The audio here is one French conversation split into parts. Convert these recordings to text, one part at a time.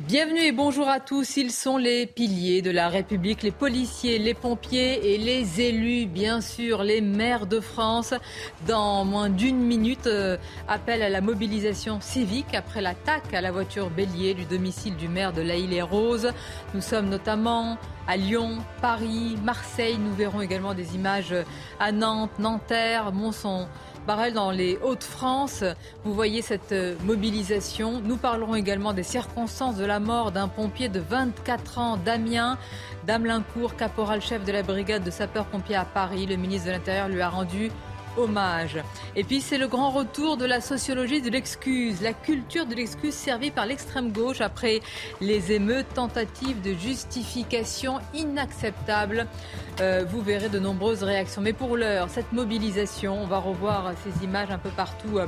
Bienvenue et bonjour à tous. Ils sont les piliers de la République, les policiers, les pompiers et les élus, bien sûr, les maires de France. Dans moins d'une minute, euh, appel à la mobilisation civique après l'attaque à la voiture bélier du domicile du maire de La Île-et-Rose. Nous sommes notamment à Lyon, Paris, Marseille. Nous verrons également des images à Nantes, Nanterre, Monson. Barrel dans les Hauts-de-France. Vous voyez cette euh, mobilisation. Nous parlerons également des circonstances de la mort d'un pompier de 24 ans, Damien. Damelincourt, caporal-chef de la brigade de sapeurs-pompiers à Paris. Le ministre de l'Intérieur lui a rendu hommage. Et puis c'est le grand retour de la sociologie de l'excuse, la culture de l'excuse servie par l'extrême gauche après les émeutes, tentatives de justification inacceptables. Euh, vous verrez de nombreuses réactions. Mais pour l'heure, cette mobilisation, on va revoir ces images un peu partout euh,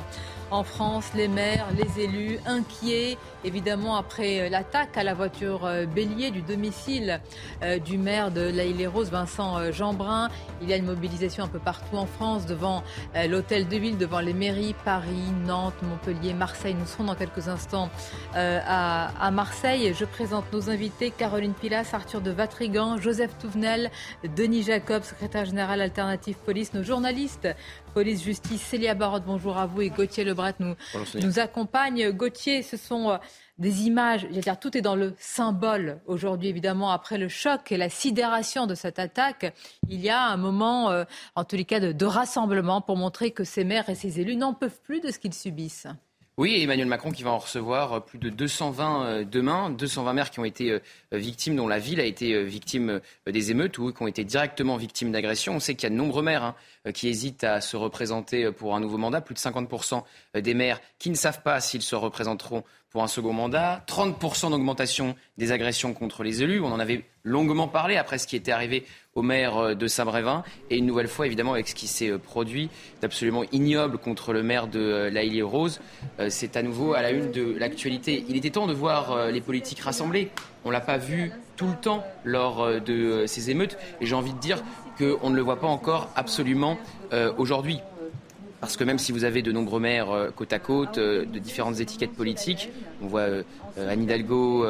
en France, les maires, les élus inquiets, évidemment, après euh, l'attaque à la voiture euh, bélier du domicile euh, du maire de La Île-et-Rose, Vincent Jeanbrun. Il y a une mobilisation un peu partout en France, devant l'hôtel de ville, devant les mairies, Paris, Nantes, Montpellier, Marseille. Nous serons dans quelques instants à, Marseille. Je présente nos invités, Caroline Pilas, Arthur de Vatrigan, Joseph Touvenel, Denis Jacob, secrétaire général alternative police, nos journalistes police-justice. Célia Barotte, bonjour à vous. Et Gauthier Lebret nous, nous accompagne. Gauthier, ce sont euh, des images, je dire, tout est dans le symbole aujourd'hui, évidemment, après le choc et la sidération de cette attaque. Il y a un moment, euh, en tous les cas, de, de rassemblement pour montrer que ces maires et ces élus n'en peuvent plus de ce qu'ils subissent. Oui, Emmanuel Macron qui va en recevoir euh, plus de 220 euh, demain, 220 maires qui ont été euh, victimes, dont la ville a été victime des émeutes ou qui ont été directement victimes d'agressions. On sait qu'il y a de nombreux maires hein, qui hésitent à se représenter pour un nouveau mandat, plus de 50% des maires qui ne savent pas s'ils se représenteront pour un second mandat, 30% d'augmentation des agressions contre les élus. On en avait longuement parlé après ce qui était arrivé au maire euh, de Saint-Brévin. Et une nouvelle fois, évidemment, avec ce qui s'est euh, produit d'absolument ignoble contre le maire de euh, La rose c'est à nouveau à la une de l'actualité. Il était temps de voir les politiques rassemblées. On ne l'a pas vu tout le temps lors de ces émeutes. Et j'ai envie de dire qu'on ne le voit pas encore absolument aujourd'hui. Parce que même si vous avez de nombreux maires euh, côte à côte, euh, de différentes étiquettes politiques, on voit euh, Anne Hidalgo,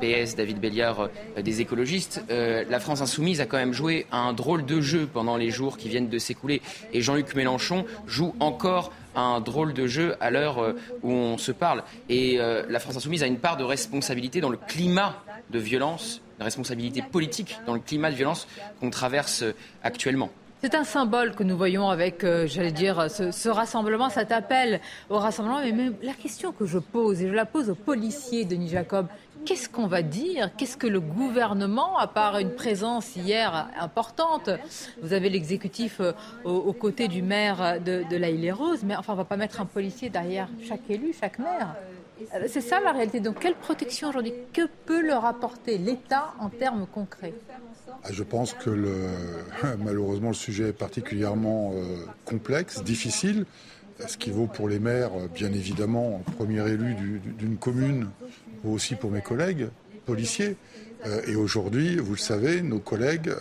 PS, David Béliard, des écologistes, la France insoumise a quand même joué un drôle de jeu pendant les jours qui viennent de s'écouler. Et Jean-Luc Mélenchon joue encore un drôle de jeu à l'heure où on se parle. Et la France insoumise a une part de responsabilité dans le climat de violence, de responsabilité politique dans le climat de violence qu'on traverse actuellement. C'est un symbole que nous voyons avec, euh, j'allais dire, ce, rassemblement, cet appel au rassemblement. Mais même la question que je pose, et je la pose aux policiers, Denis Jacob, qu'est-ce qu'on va dire? Qu'est-ce que le gouvernement, à part une présence hier importante, vous avez l'exécutif euh, aux, côtés du maire de, de la Île-et-Rose, mais enfin, on ne va pas mettre un policier derrière chaque élu, chaque maire. Euh, c'est ça la réalité. Donc, quelle protection aujourd'hui? Que peut leur apporter l'État en termes concrets? Je pense que malheureusement le sujet est particulièrement euh, complexe, difficile, ce qui vaut pour les maires, euh, bien évidemment, premier élu d'une commune, vaut aussi pour mes collègues policiers? Euh, et aujourd'hui, vous le savez, nos collègues,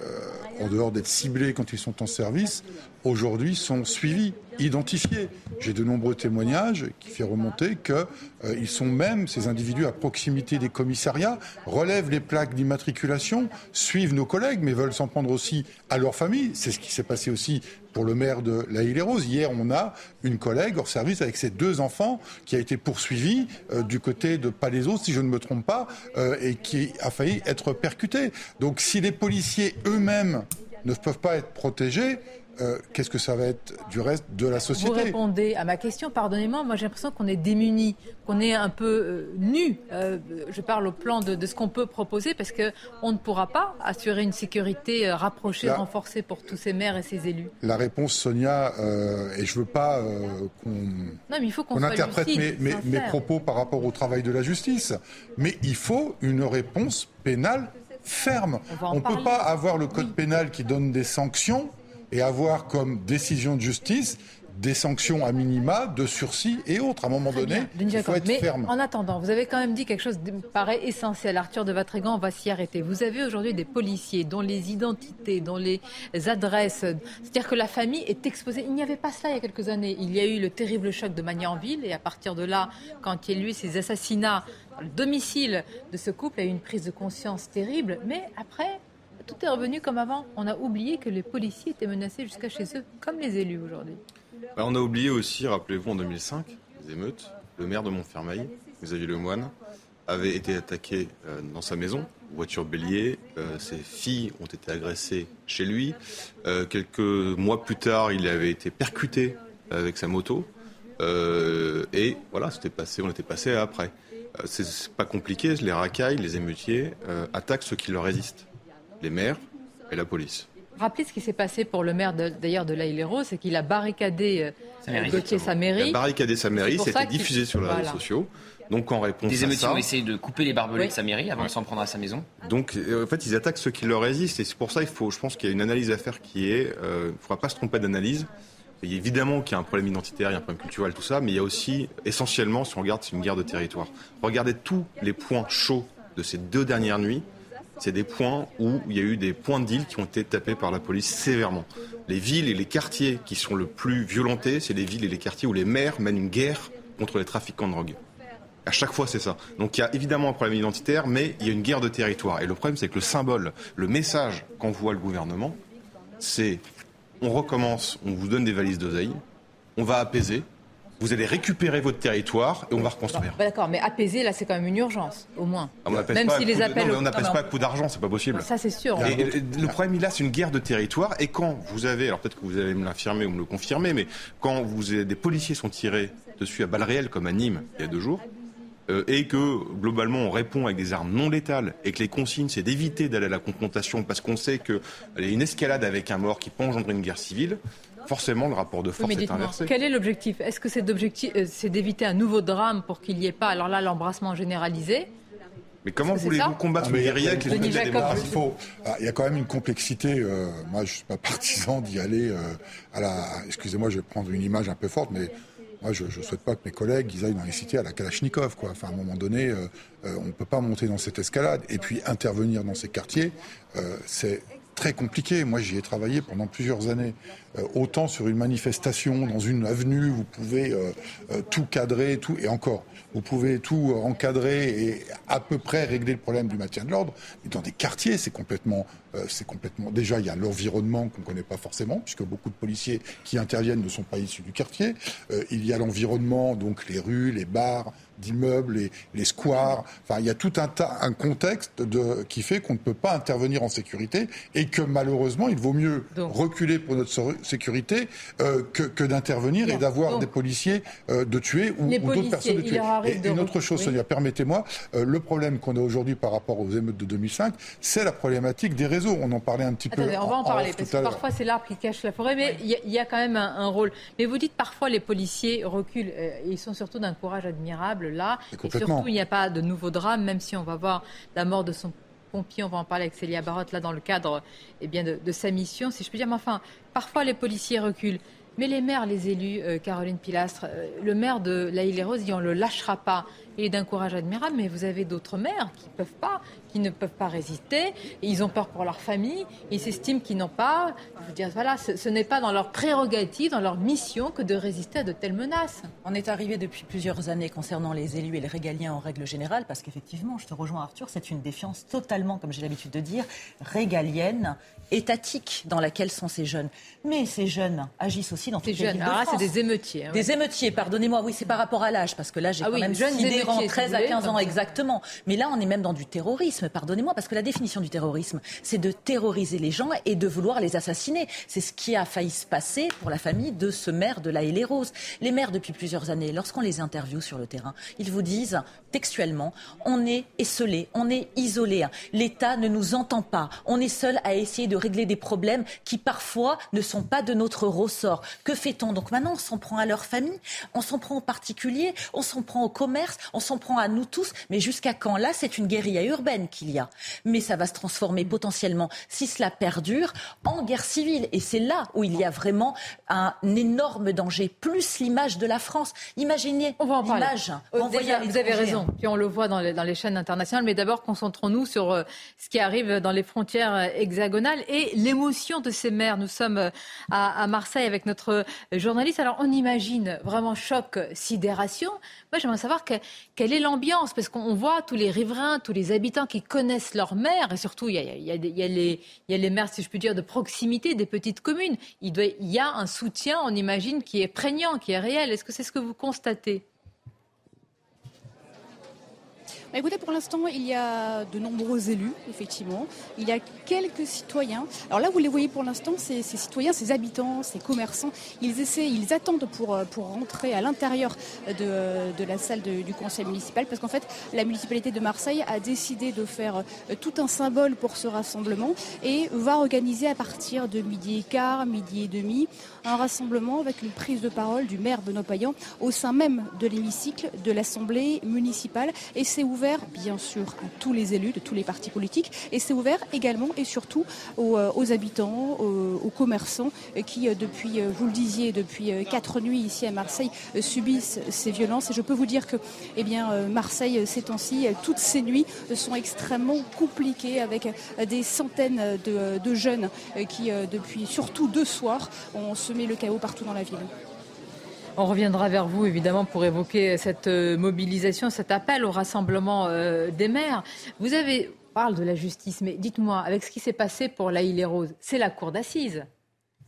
en dehors d'être ciblés quand ils sont en service, aujourd'hui sont suivis, identifiés. J'ai de nombreux témoignages qui font remonter qu'ils euh, sont même, ces individus, à proximité des commissariats, relèvent les plaques d'immatriculation, suivent nos collègues, mais veulent s'en prendre aussi à leur famille. C'est ce qui s'est passé aussi pour le maire de La Île-et-Rose. Hier, on a une collègue hors service avec ses deux enfants qui a été poursuivie euh, du côté de Palaiso, si je ne me trompe pas, euh, et qui a failli être percutée. Donc si les policiers eux-mêmes ne peuvent pas être protégés, euh, qu'est-ce que ça va être du reste de la société Vous répondez à ma question, pardonnez-moi, moi j'ai l'impression qu'on est démunis, qu'on est un peu euh, nu. Euh, je parle au plan de, ce qu'on peut proposer parce qu'on ne pourra pas assurer une sécurité rapprochée, renforcée pour tous ces maires et ces élus. La réponse, Sonia, et je ne veux pas qu'on interprète mes, mes propos par rapport au travail de la justice, mais il faut une réponse pénale ferme. On ne peut pas avoir le code pénal qui donne des sanctions et avoir comme décision de justice des sanctions à minima, de sursis et autres. À un moment donné, il faut être Mais ferme. En attendant, vous avez quand même dit quelque chose qui me paraît essentiel. Arthur de Vatrigan, on va s'y arrêter. Vous avez aujourd'hui des policiers dont les identités, dont les adresses, c'est-à-dire que la famille est exposée. Il n'y avait pas cela il y a quelques années. Il y a eu le terrible choc de Magnanville et à partir de là, quand il y a eu ces assassinats, le domicile de ce couple a eu une prise de conscience terrible. Mais après, tout est revenu comme avant. On a oublié que les policiers étaient menacés jusqu'à chez eux, comme les élus aujourd'hui. Bah, on a oublié aussi, rappelez-vous, en 2005, les émeutes, le maire de Montfermeil, Xavier Lemoine, avait été attaqué euh, dans sa maison, voiture bélier. Euh, ses filles ont été agressées chez lui. Euh, quelques mois plus tard, il avait été percuté avec sa moto. et voilà, c'était passé, on était passé après. C'est pas compliqué, les racailles, les émeutiers attaquent ceux qui leur résistent les maires et la police. Rappelez ce qui s'est passé pour le maire d'ailleurs de, Héros, c'est qu'il a barricadé Gauthier sa mairie. Il a barricadé sa mairie, c'était diffusé sur les réseaux sociaux. Donc en réponse Des émeutiers ont essayé de couper les barbelés de sa mairie avant de s'en prendre à sa maison. Donc euh, en fait ils attaquent ceux qui leur résistent et c'est pour ça il faut, je pense qu'il y a une analyse à faire qui est, euh, il ne faudra pas se tromper d'analyse. Il y a évidemment qu'il y a un problème identitaire, il y a un problème culturel, tout ça, mais il y a aussi essentiellement, si on regarde, c'est une guerre de territoire. Regardez tous les points chauds de ces deux dernières nuits c'est des points où il y a eu des points de deal qui ont été tapés par la police sévèrement. Les villes et les quartiers qui sont le plus violentés, c'est les villes et les quartiers où les maires mènent une guerre contre les trafiquants de drogue. À chaque fois, c'est ça. Donc il y a évidemment un problème identitaire, mais il y a une guerre de territoire. Et le problème, c'est que le symbole, le message qu'envoie le gouvernement, c'est on recommence, on vous donne des valises d'oseille, on va apaiser, vous allez récupérer votre territoire et on va reconstruire. Bah, d'accord, mais apaiser, là, c'est quand même une urgence, au moins. Ah, même si les appels. on n'appelle pas à coup d'argent, c'est pas possible. Ça, c'est sûr. le problème, là, c'est une guerre de territoire. Et quand vous avez, alors peut-être que vous allez me l'affirmer ou me le confirmer, mais quand vous avez, des policiers sont tirés dessus à balles réelles, comme à Nîmes il y a deux jours, euh, et que globalement on répond avec des armes non létales et que les consignes c'est d'éviter d'aller à la confrontation parce qu'on sait qu'il y a une escalade avec un mort qui peut engendrer une guerre civile, forcément le rapport de force est inversé. Quel est l'objectif? Est-ce que euh, c'est d'éviter un nouveau drame pour qu'il n'y ait pas, alors là, l'embrassement généralisé? Mais comment voulez-vous combattre une guérilla avec les il, faut, ah, il y a quand même une complexité. Euh, moi, je ne suis pas partisan d'y aller euh, à la. Excusez-moi, je vais prendre une image un peu forte, mais moi, je ne souhaite pas que mes collègues ils aillent dans les cités à la Kalachnikov. Quoi. Enfin, à un moment donné, on ne peut pas monter dans cette escalade. Et puis, intervenir dans ces quartiers, c'est très compliqué. Moi, j'y ai travaillé pendant plusieurs années. Euh, autant sur une manifestation, dans une avenue, vous pouvez euh, euh, tout cadrer, tout et encore, vous pouvez tout encadrer et à peu près régler le problème du maintien de l'ordre. Mais dans des quartiers, c'est complètement, c'est complètement. Déjà, il y a l'environnement qu'on ne connaît pas forcément, puisque beaucoup de policiers qui interviennent ne sont pas issus du quartier. il y a l'environnement, donc les rues, les bars, d'immeubles, les, les, squares. Enfin, il y a tout un, tas, un contexte de, qui fait qu'on ne peut pas intervenir en sécurité et que malheureusement, il vaut mieux reculer pour notre sécurité euh, que, que d'intervenir et d'avoir des policiers euh, de tuer ou, d'autres personnes de tuer. Et une autre chose, Sonia, permettez-moi, euh, le problème qu'on a aujourd'hui par rapport aux émeutes de 2005, c'est la problématique des réseaux. On en parlait un petit peu. On va en, parler parce que parfois c'est l'arbre qui cache la forêt, mais il y, a quand même un, un, rôle. Mais vous dites parfois les policiers reculent. ils sont surtout d'un courage admirable là. Et, surtout, il n'y a pas de nouveau drame, même si on va voir la mort de son pompier. On va en parler avec Célia Barotte, là, dans le cadre eh bien, de, sa mission, si je peux dire. Mais enfin, parfois, les policiers reculent. Mais les maires, les élus, euh, Caroline Pilastre, euh, le maire de La Île-et-Rose, dit on ne le lâchera pas. Est d'un courage admirable, mais vous avez d'autres maires qui peuvent pas, qui ne peuvent pas résister. Et ils ont peur pour leur famille. Ils s'estiment qu'ils n'ont pas. Je veux dire, voilà, ce, n'est pas dans leur prérogative, dans leur mission que de résister à de telles menaces. On est arrivé depuis plusieurs années concernant les élus et les régaliens en règle générale, parce qu'effectivement, je te rejoins Arthur, c'est une défiance totalement, comme j'ai l'habitude de dire, régalienne, étatique dans laquelle sont ces jeunes. Mais ces jeunes agissent aussi dans toutes les villes de ah, c'est des émeutiers. Hein, des émeutiers, pardonnez-moi. Oui, c'est par rapport à l'âge, parce que là, j'ai ah quand même sidérant 13 à 15 ans exactement. Mais là, on est même dans du terrorisme, pardonnez-moi, parce que la définition du terrorisme, c'est de terroriser les gens et de vouloir les assassiner. C'est ce qui a failli se passer pour la famille de ce maire de la haye les maires, depuis plusieurs années, lorsqu'on les interviewe sur le terrain, ils vous disent textuellement, on est esselé, on est isolé, l'État ne nous entend pas, on est seul à essayer de régler des problèmes qui parfois ne sont pas de notre ressort. Que fait-on? Donc maintenant, on s'en prend à leur famille, on s'en prend aux particuliers, on s'en prend au commerce, on s'en prend à nous tous, mais jusqu'à quand? Là, c'est une guérilla urbaine qu'il y a. Mais ça va se transformer potentiellement, si cela perdure, en guerre civile. Et c'est là où il y a vraiment un énorme danger, plus l'image de la France. Imaginez l'image. Vous avez raison, puis on le voit dans les, chaînes internationales, mais d'abord concentrons-nous sur euh, ce qui arrive dans les frontières euh, hexagonales et l'émotion de ces maires. Nous sommes euh, à, Marseille avec notre journaliste. Alors on imagine vraiment choc, sidération. Moi j'aimerais savoir quelle est l'ambiance, parce qu'on voit tous les riverains, tous les habitants qui connaissent leur maire, et surtout il y a, les, maires, si je puis dire, de proximité des petites communes. Il, il y a un soutien, on imagine, qui est prégnant, qui est réel. Est-ce que c'est ce que vous constatez? Bah, écoutez, pour l'instant, il y a de nombreux élus, effectivement. Il y a quelques citoyens. Alors là, vous les voyez pour l'instant, ces, citoyens, ces habitants, ces commerçants, ils essaient, ils attendent pour, euh, pour rentrer à l'intérieur de, la salle du conseil municipal, parce qu'en fait, la municipalité de Marseille a décidé de faire euh, tout un symbole pour ce rassemblement et va organiser à partir de midi et quart, midi et demi, un rassemblement avec une prise de parole du maire Benoît Payan au sein même de l'hémicycle de l'Assemblée municipale. Et c'est ouvert, bien sûr, à tous les élus de tous les partis politiques. Et c'est ouvert également et surtout aux, euh, habitants, aux, commerçants qui, euh, depuis, euh, vous le disiez, depuis quatre nuits ici à Marseille, subissent ces violences. Et je peux vous dire que eh bien, Marseille, ces temps-ci, toutes ces nuits sont extrêmement compliquées avec des centaines de, jeunes qui, depuis surtout deux soirs, ont se le chaos partout dans la ville. On reviendra vers vous, évidemment, pour évoquer cette euh, mobilisation, cet appel au rassemblement euh, des maires. Vous avez parle de la justice, mais dites-moi, avec ce qui s'est passé pour la île Rose, c'est la cour d'assises.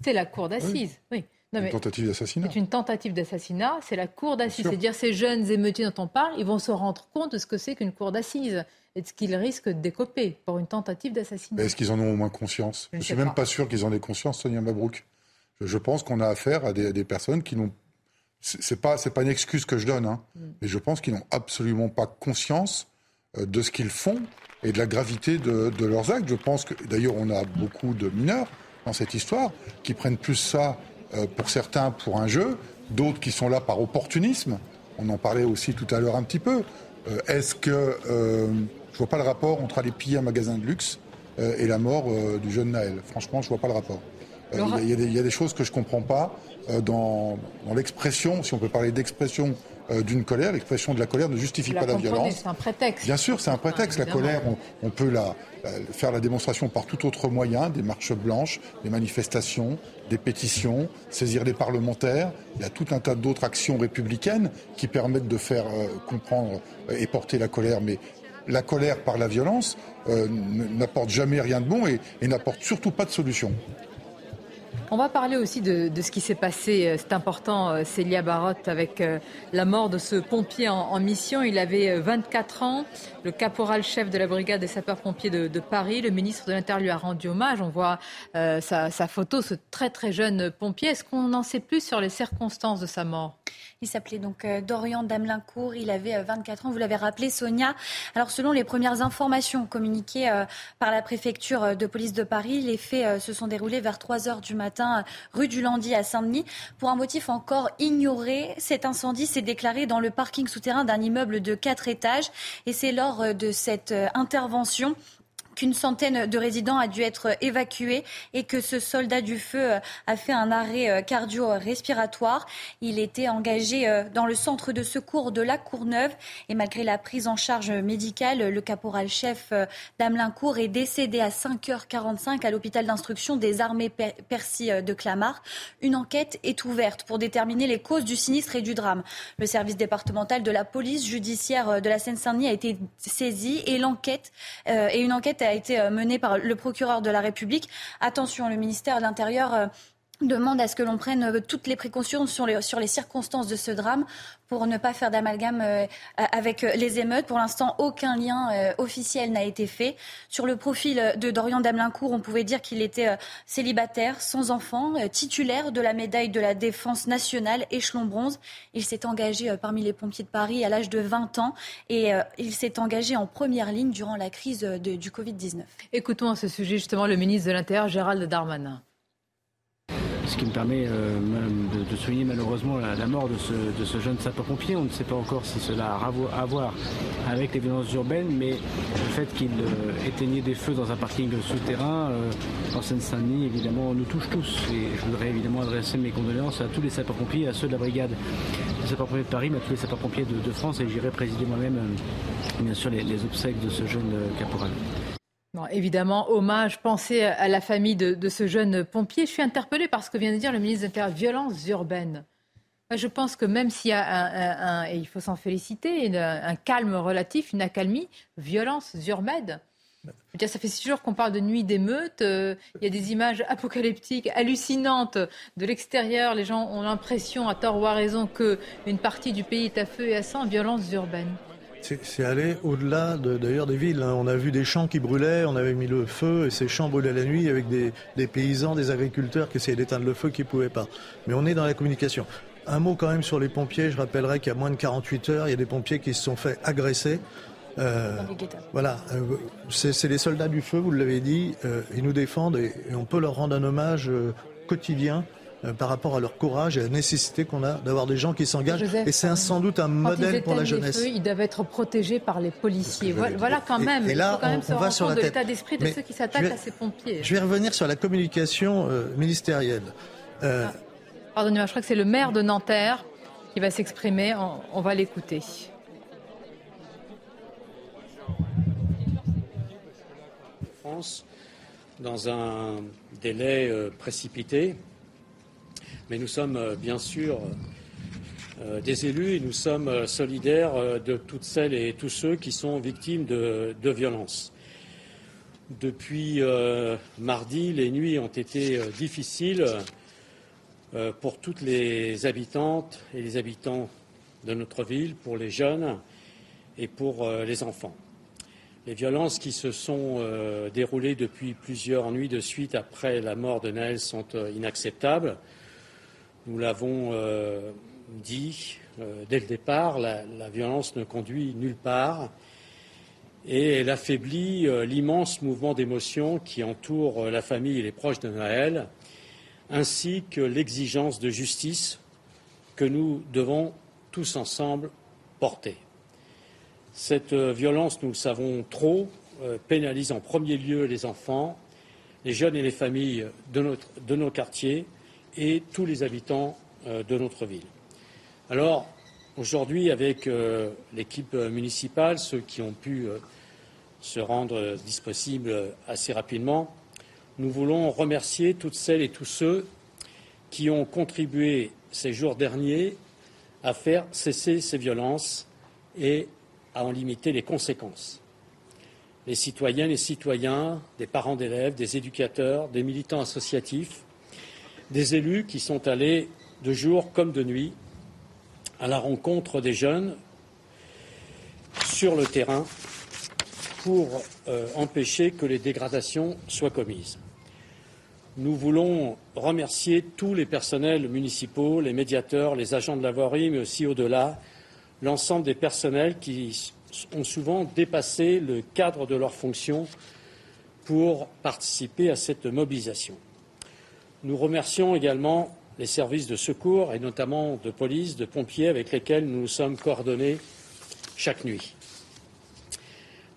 C'est la cour d'assises, oui. une tentative d'assassinat. C'est une tentative d'assassinat, c'est la cour d'assises. C'est-à-dire ces jeunes émeutiers dont on parle, ils vont se rendre compte de ce que c'est qu'une cour d'assises et de ce qu'ils risquent d'écoper pour une tentative d'assassinat. Est-ce qu'ils en ont au moins conscience? Je ne suis même pas sûr qu'ils en aient conscience, Sonia Mabrouk. Je pense qu'on a affaire à des, personnes qui n'ont. C'est pas c'est pas une excuse que je donne, hein, mm. mais je pense qu'ils n'ont absolument pas conscience euh, de ce qu'ils font et de la gravité de, leurs actes. Je pense que d'ailleurs on a beaucoup de mineurs dans cette histoire qui prennent plus ça euh, pour certains pour un jeu, d'autres qui sont là par opportunisme. On en parlait aussi tout à l'heure un petit peu. Euh, est-ce que je vois pas le rapport entre aller piller un magasin de luxe et la mort du jeune Naël Franchement, je vois pas le rapport. Euh, il y, a des choses que je ne comprends pas euh, dans, l'expression, si on peut parler d'expression euh, d'une colère. L'expression de la colère ne justifie pas la violence. C'est un prétexte. Bien sûr, c'est un prétexte. la colère, on, peut la, faire la démonstration par tout autre moyen, des marches blanches, des manifestations, des pétitions, saisir les parlementaires. Il y a tout un tas d'autres actions républicaines qui permettent de faire comprendre et porter la colère. Mais la colère par la violence n'apporte jamais rien de bon et n'apporte surtout pas de solution. On va parler aussi de, ce qui s'est passé, euh, c'est important, euh, Célia Barotte, avec euh, la mort de ce pompier en, mission. Il avait 24 ans, le caporal-chef de la brigade des sapeurs-pompiers de, Paris. Le ministre de l'Intérieur lui a rendu hommage. On voit sa, sa, photo, ce très très jeune pompier. Est-ce qu'on en sait plus sur les circonstances de sa mort? Il s'appelait donc euh, Dorian Damelincourt. Il avait 24 euh, ans. Vous l'avez rappelé, Sonia. Alors, selon les premières informations communiquées euh, par la préfecture de police de Paris, les faits se sont déroulés vers 3 heures du matin, rue du Landy à Saint-Denis. Pour un motif encore ignoré, cet incendie s'est déclaré dans le parking souterrain d'un immeuble de 4 étages. Et c'est lors de cette intervention qu'une centaine de résidents a dû être évacués et que ce soldat du feu euh, a fait un arrêt euh, cardio-respiratoire. Il était engagé euh, dans le centre de secours de la Courneuve et malgré la prise en charge médicale, le caporal-chef d'Amelincourt est décédé à 5h45 à l'hôpital d'instruction des armées Percy de Clamart. Une enquête est ouverte pour déterminer les causes du sinistre et du drame. Le service départemental de la police judiciaire de la Seine-Saint-Denis a été saisi et l'enquête et une enquête a été euh, menée par le procureur de la République. Attention, le ministère de l'Intérieur euh, demande à ce que l'on prenne euh, toutes les précautions sur les, circonstances de ce drame pour ne pas faire d'amalgame euh, avec euh, les émeutes. Pour l'instant, aucun lien officiel n'a été fait. Sur le profil de Dorian Damelincourt, on pouvait dire qu'il était célibataire, sans enfant, titulaire de la médaille de la défense nationale, échelon bronze. Il s'est engagé parmi les pompiers de Paris à l'âge de 20 ans et il s'est engagé en première ligne durant la crise du Covid-19. Écoutons à ce sujet justement le ministre de l'Intérieur, Gérald Darmanin ce qui me permet euh, de, souligner malheureusement la, mort de ce, jeune sapeur-pompier. On ne sait pas encore si cela a à voir avec les violences urbaines, mais le fait qu'il euh, éteignait des feux dans un parking souterrain euh, en Seine-Saint-Denis, évidemment, nous touche tous. Et je voudrais évidemment adresser mes condoléances à tous les sapeurs-pompiers, à ceux de la brigade des sapeurs-pompiers de Paris, mais à tous les sapeurs-pompiers de, France, et j'irai présider moi-même, bien sûr, les, les obsèques de ce jeune caporal évidemment, hommage, pensée à la famille de, ce jeune pompier. Je suis interpellée par ce que vient de dire le ministre de l'Intérieur, violences urbaines. Je pense que même s'il y a un, et il faut s'en féliciter, un, calme relatif, une accalmie, violences urbaines. ça fait six jours qu'on parle de nuit d'émeute. Euh, il y a des images apocalyptiques, hallucinantes de l'extérieur. Les gens ont l'impression, à tort ou à raison, qu'une partie du pays est à feu et à sang. Violences urbaines. C'est allé au-delà d'ailleurs des villes. Hein. On a vu des champs qui brûlaient, on avait mis le feu et ces champs brûlaient la nuit avec des, paysans, des agriculteurs qui essayaient d'éteindre le feu qui ne pouvaient pas. Mais on est dans la communication. Un mot quand même sur les pompiers. Je rappellerai qu'il y a moins de 48 heures, il y a des pompiers qui se sont fait agresser. Euh, voilà, euh, c'est les soldats du feu, vous l'avez dit. Euh, ils nous défendent et, on peut leur rendre un hommage quotidien euh, par rapport à leur courage et à la nécessité qu'on a d'avoir des gens qui s'engagent. et c'est sans doute un modèle pour la jeunesse. ils doivent être protégés par les policiers. Voilà, quand même. Et, là, il faut quand même on, se va sur de l'état d'esprit de ceux qui s'attaquent à ces pompiers. Je vais revenir sur la communication euh, ministérielle. Euh, Pardonnez-moi, je crois que c'est le maire de Nanterre qui va s'exprimer. On, va l'écouter. France, dans un délai précipité, mais nous sommes euh, bien sûr euh, des élus et nous sommes euh, solidaires de toutes celles et tous ceux qui sont victimes de, violences. Depuis mardi, les nuits ont été difficiles pour toutes les habitantes et les habitants de notre ville, pour les jeunes et pour les enfants. Les violences qui se sont déroulées depuis plusieurs nuits de suite après la mort de Naël sont inacceptables. Nous l'avons euh, dit euh, dès le départ, la, violence ne conduit nulle part et elle affaiblit euh, l'immense mouvement d'émotion qui entoure la famille et les proches de Noël, ainsi que l'exigence de justice que nous devons tous ensemble porter. Cette violence, nous le savons trop, pénalise en premier lieu les enfants, les jeunes et les familles de nos quartiers, et tous les habitants euh, de notre ville. Alors, aujourd'hui, avec euh, l'équipe municipale, ceux qui ont pu euh, se rendre disponibles assez rapidement, nous voulons remercier toutes celles et tous ceux qui ont contribué ces jours derniers à faire cesser ces violences et à en limiter les conséquences. Les citoyennes et citoyens, des parents d'élèves, des éducateurs, des militants associatifs, des élus qui sont allés de jour comme de nuit à la rencontre des jeunes sur le terrain pour euh, empêcher que les dégradations soient commises. Nous voulons remercier tous les personnels municipaux, les médiateurs, les agents de la voirie, mais aussi au-delà, l'ensemble des personnels qui ont souvent dépassé le cadre de leurs fonctions pour participer à cette mobilisation. Nous remercions également les services de secours et notamment de police, de pompiers avec lesquels nous nous sommes coordonnés chaque nuit.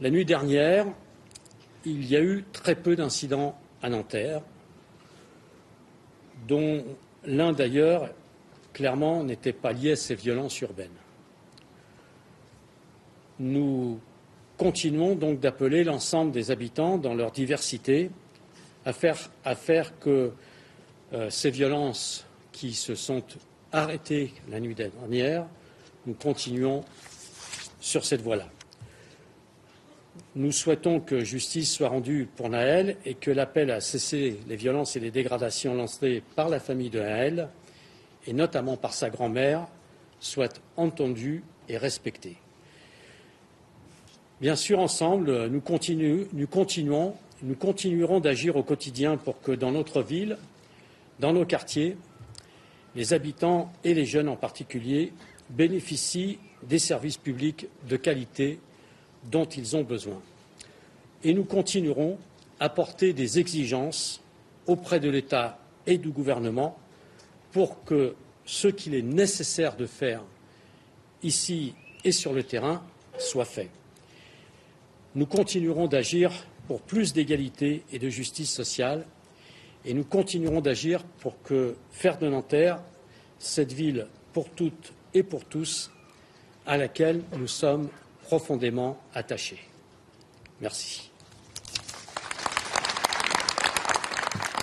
La nuit dernière, il y a eu très peu d'incidents à Nanterre, dont l'un d'ailleurs clairement n'était pas lié à ces violences urbaines. Nous continuons donc d'appeler l'ensemble des habitants dans leur diversité à faire, à faire que ces violences qui se sont arrêtées la nuit dernière, nous continuons sur cette voie-là. nous souhaitons que justice soit rendue pour Naël et que l'appel à cesser les violences et les dégradations lancées par la famille de Naël, et notamment par sa grand-mère, soit entendu et respecté. Bien sûr, ensemble, nous, nous continuons, nous continuerons d'agir au quotidien pour que dans notre ville, dans nos quartiers, les habitants et les jeunes en particulier bénéficient des services publics de qualité dont ils ont besoin. Et nous continuerons à porter des exigences auprès de l'État et du gouvernement pour que ce qu'il est nécessaire de faire ici et sur le terrain soit fait. Nous continuerons d'agir pour plus d'égalité et de justice sociale et nous continuerons d'agir pour que faire de Nanterre cette ville pour toutes et pour tous à laquelle nous sommes profondément attachés. Merci.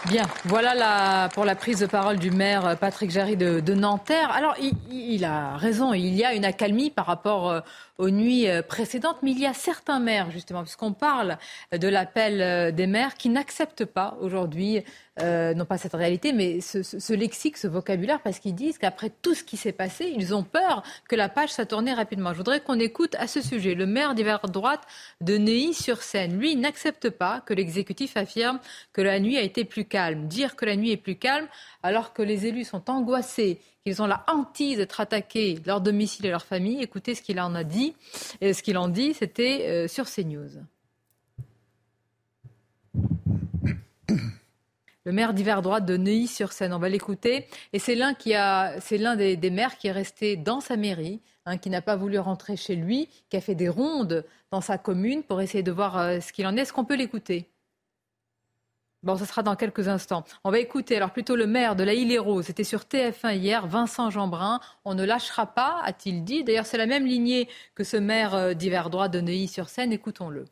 Bien, voilà pour la prise de parole du maire Patrick Jarry de, Nanterre. Alors, il, il, a raison, il y a une accalmie par rapport euh, aux nuits euh, précédentes, mais il y a certains maires, justement, puisqu'on parle de l'appel euh, des maires qui n'acceptent pas aujourd'hui, euh, non pas cette réalité, mais ce, lexique, ce vocabulaire, parce qu'ils disent qu'après tout ce qui s'est passé, ils ont peur que la page soit tournée rapidement. Je voudrais qu'on écoute à ce sujet le maire d'hiver droite de Neuilly-sur-Seine. Lui, il n'accepte pas que l'exécutif affirme que la nuit a été plus calme. Dire que la nuit est plus calme, alors que les élus sont angoissés, qu'ils ont la hantise d'être attaqués, leur domicile et leur famille. Écoutez ce qu'il en a dit. Et ce qu'il en dit, c'était euh, sur CNews. Le maire d'hiver droite de Neuilly-sur-Seine, on va l'écouter. Et c'est l'un qui a, c'est l'un des, maires qui est resté dans sa mairie, hein, qui n'a pas voulu rentrer chez lui, qui a fait des rondes dans sa commune pour essayer de voir euh, ce qu'il en est. Est-ce qu'on peut l'écouter? Bon, ce sera dans quelques instants. On va écouter alors plutôt le maire de la Île-et-Rose. C'était sur TF1 hier, Vincent Jeanbrun. On ne lâchera pas, a-t-il dit. D'ailleurs, c'est la même lignée que ce maire euh, d'hiver droit de Neuilly-sur-Seine. Écoutons-le.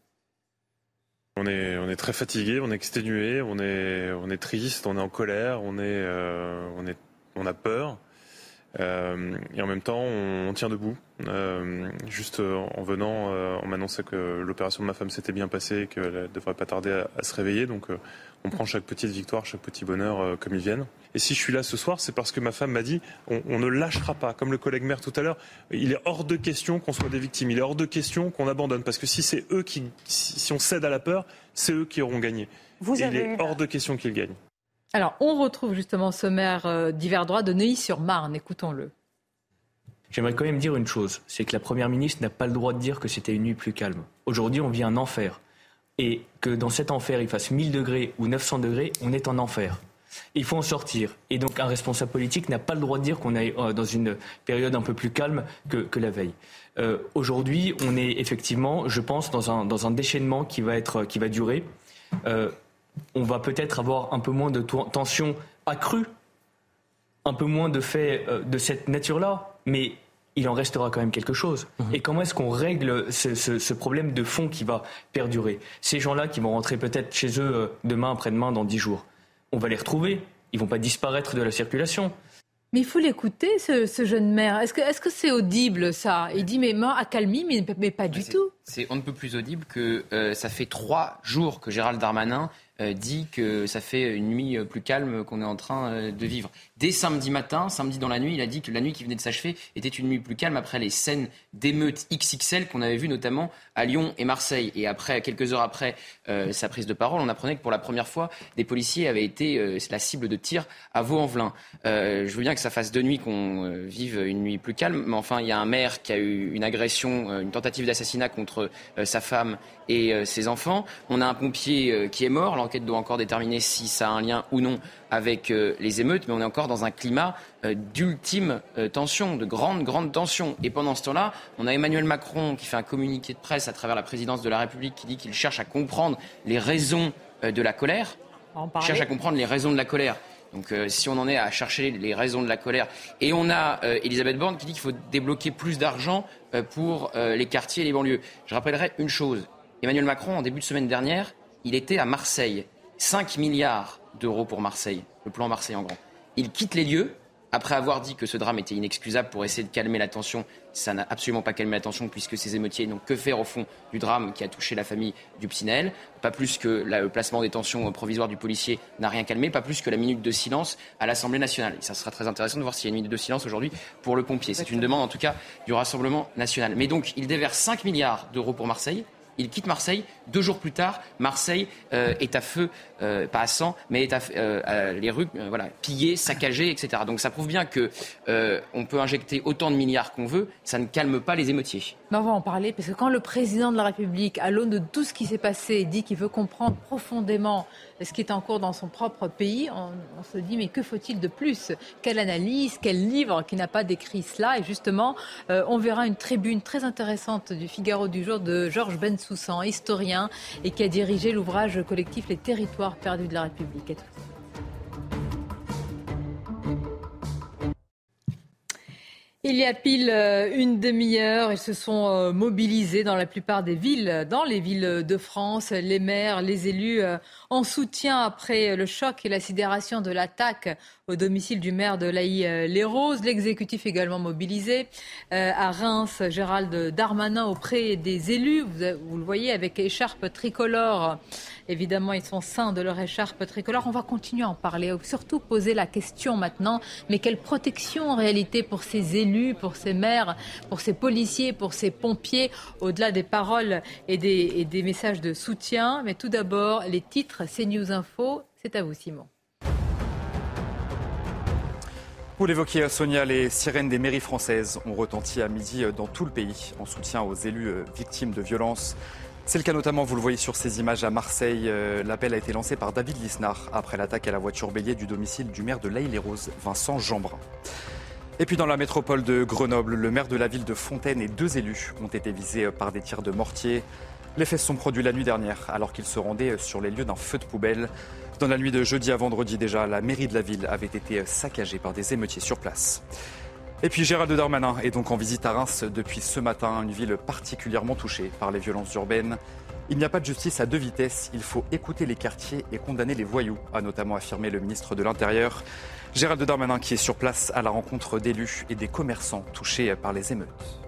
On est, on est très fatigué, on est exténué, on est, on est triste, on est en colère, on, est, euh, on, est, on a peur. Euh, et en même temps, on, tient debout. Euh, juste en venant, on m'annonçait que l'opération de ma femme s'était bien passée et qu'elle ne devrait pas tarder à, se réveiller. Donc on prend chaque petite victoire, chaque petit bonheur comme ils viennent. Et si je suis là ce soir, c'est parce que ma femme m'a dit on, ne lâchera pas. Comme le collègue maire tout à l'heure, il est hors de question qu'on soit des victimes. Il est hors de question qu'on abandonne. Parce que si c'est eux qui, si on cède à la peur, c'est eux qui auront gagné. Vous Il est hors de question qu'ils gagnent. Alors, on retrouve justement ce maire euh, d'hiver droit de Neuilly-sur-Marne. Écoutons-le. J'aimerais quand même dire une chose, c'est que la Première ministre n'a pas le droit de dire que c'était une nuit plus calme. Aujourd'hui, on vit un enfer. Et que dans cet enfer, il fasse 1000 degrés ou 900 degrés, on est en enfer. Il faut en sortir. Et donc un responsable politique n'a pas le droit de dire qu'on est euh, dans une période un peu plus calme que, la veille. Euh, aujourd'hui, on est effectivement, je pense, dans un, dans un déchaînement qui va, être, qui va durer on va peut-être avoir un peu moins de tension accrue, un peu moins de faits euh, de cette nature-là, mais il en restera quand même quelque chose. Mhm. Et comment est-ce qu'on règle ce, problème de fond qui va perdurer? Ces gens-là qui vont rentrer peut-être chez eux euh, demain, après-demain, dans dix jours, on va les retrouver. Ils vont pas disparaître de la circulation. Mais il faut l'écouter, ce, jeune maire. Est-ce que c'est audible, ça? Il dit, mais moi, accalmie, mais, mais pas du tout. C'est on ne peut plus audible que euh, ça fait trois jours que Gérald Darmanin dit que ça fait une nuit euh, plus calme qu'on est en train euh, de vivre. Dès samedi matin, samedi dans la nuit, il a dit que la nuit qui venait de s'achever était une nuit plus calme après les scènes d'émeutes XXL qu'on avait vues notamment à Lyon et Marseille. Et après, quelques heures après sa prise de parole, on apprenait que pour la première fois, des policiers avaient été la cible de tir à Vaux-en-Velin. je veux bien que ça fasse deux nuits qu'on vive une nuit plus calme, mais enfin, il y a un maire qui a eu une agression, une tentative d'assassinat contre sa femme et ses enfants. On a un pompier qui est mort l'enquête doit encore déterminer si ça a un lien ou non avec euh, les émeutes, mais on est encore dans un climat euh, d'ultime euh, tension, de grande, grande tension. Et pendant ce temps-là, on a Emmanuel Macron qui fait un communiqué de presse à travers la présidence de la République qui dit qu'il cherche à comprendre les raisons de la colère. Il cherche à comprendre les raisons de la colère. Donc si on en est à chercher les raisons de la colère, et on a Elisabeth Borne qui dit qu'il faut débloquer plus d'argent pour les quartiers et les banlieues. Je rappellerai une chose. Emmanuel Macron, en début de semaine dernière, il était à Marseille. 5 milliards d'euros pour Marseille, le plan Marseille en grand. Il quitte les lieux après avoir dit que ce drame était inexcusable pour essayer de calmer la tension, ça n'a absolument pas calmé la tension puisque ces émeutiers n'ont que faire au fond du drame qui a touché la famille du Psinel. Pas plus que le placement des tensions provisoires du policier n'a rien calmé, pas plus que la minute de silence à l'Assemblée nationale. Et ça sera très intéressant de voir s'il y a une minute de silence aujourd'hui pour le pompier. C'est une demande en tout cas du Rassemblement national. Mais donc, il déverse 5 milliards d'euros pour Marseille. Il quitte Marseille. Deux jours plus tard, Marseille euh, est à feu, euh, pas à sang, mais est à, euh, les rues voilà, pillées, saccagées, etc. Donc ça prouve bien que on peut injecter autant de milliards qu'on veut, ça ne calme pas les émeutiers. Mais on va en parler parce que quand le président de la République, à l'aune de tout ce qui s'est passé, dit qu'il veut comprendre profondément ce qui est en cours dans son propre pays, on, se dit mais que faut-il de plus? Quelle analyse, quel livre qui n'a pas décrit cela? Et justement, on verra une tribune très intéressante du Figaro du jour de Georges Bensoussan, historien, et qui a dirigé l'ouvrage collectif Les territoires perdus de la République. Il y a pile euh, une demi-heure, ils se sont euh, mobilisés dans la plupart des villes, dans les villes de France, les maires, les élus, euh, en soutien après le choc et la sidération de l'attaque au domicile du maire de Laï-les-Roses. L'exécutif également mobilisé à Reims, Gérald Darmanin auprès des élus. Vous, le voyez avec écharpe tricolore. Évidemment, ils sont sains de leur écharpe tricolore. On va continuer à en parler, surtout poser la question maintenant. Mais quelle protection en réalité pour ces élus pour ces maires, pour ces policiers, pour ces pompiers, au-delà des paroles et des, messages de soutien? Mais tout d'abord, les titres CNews Info, c'est à vous Simon. Vous l'évoquiez, Sonia, les sirènes des mairies françaises ont retenti à midi dans tout le pays en soutien aux élus euh, victimes de violences. C'est le cas notamment, vous le voyez sur ces images à Marseille. Euh, l'appel a été lancé par David Lisnard après l'attaque à la voiture bélier du domicile du maire de l'Aïle-les-Roses, Vincent Jeanbrun. Et puis dans la métropole de Grenoble, le maire de la ville de Fontaine et deux élus ont été visés par des tirs de mortier. Les faits sont produits la nuit dernière alors qu'ils se rendaient sur les lieux d'un feu de poubelle. Dans la nuit de jeudi à vendredi déjà, la mairie de la ville avait été saccagée par des émeutiers sur place. Et puis Gérald Darmanin est donc en visite à Reims depuis ce matin, une ville particulièrement touchée par les violences urbaines. Il n'y a pas de justice à deux vitesses, il faut écouter les quartiers et condamner les voyous, a notamment affirmé le ministre de l'Intérieur. Gérald Darmanin qui est sur place à la rencontre d'élus et des commerçants touchés par les émeutes.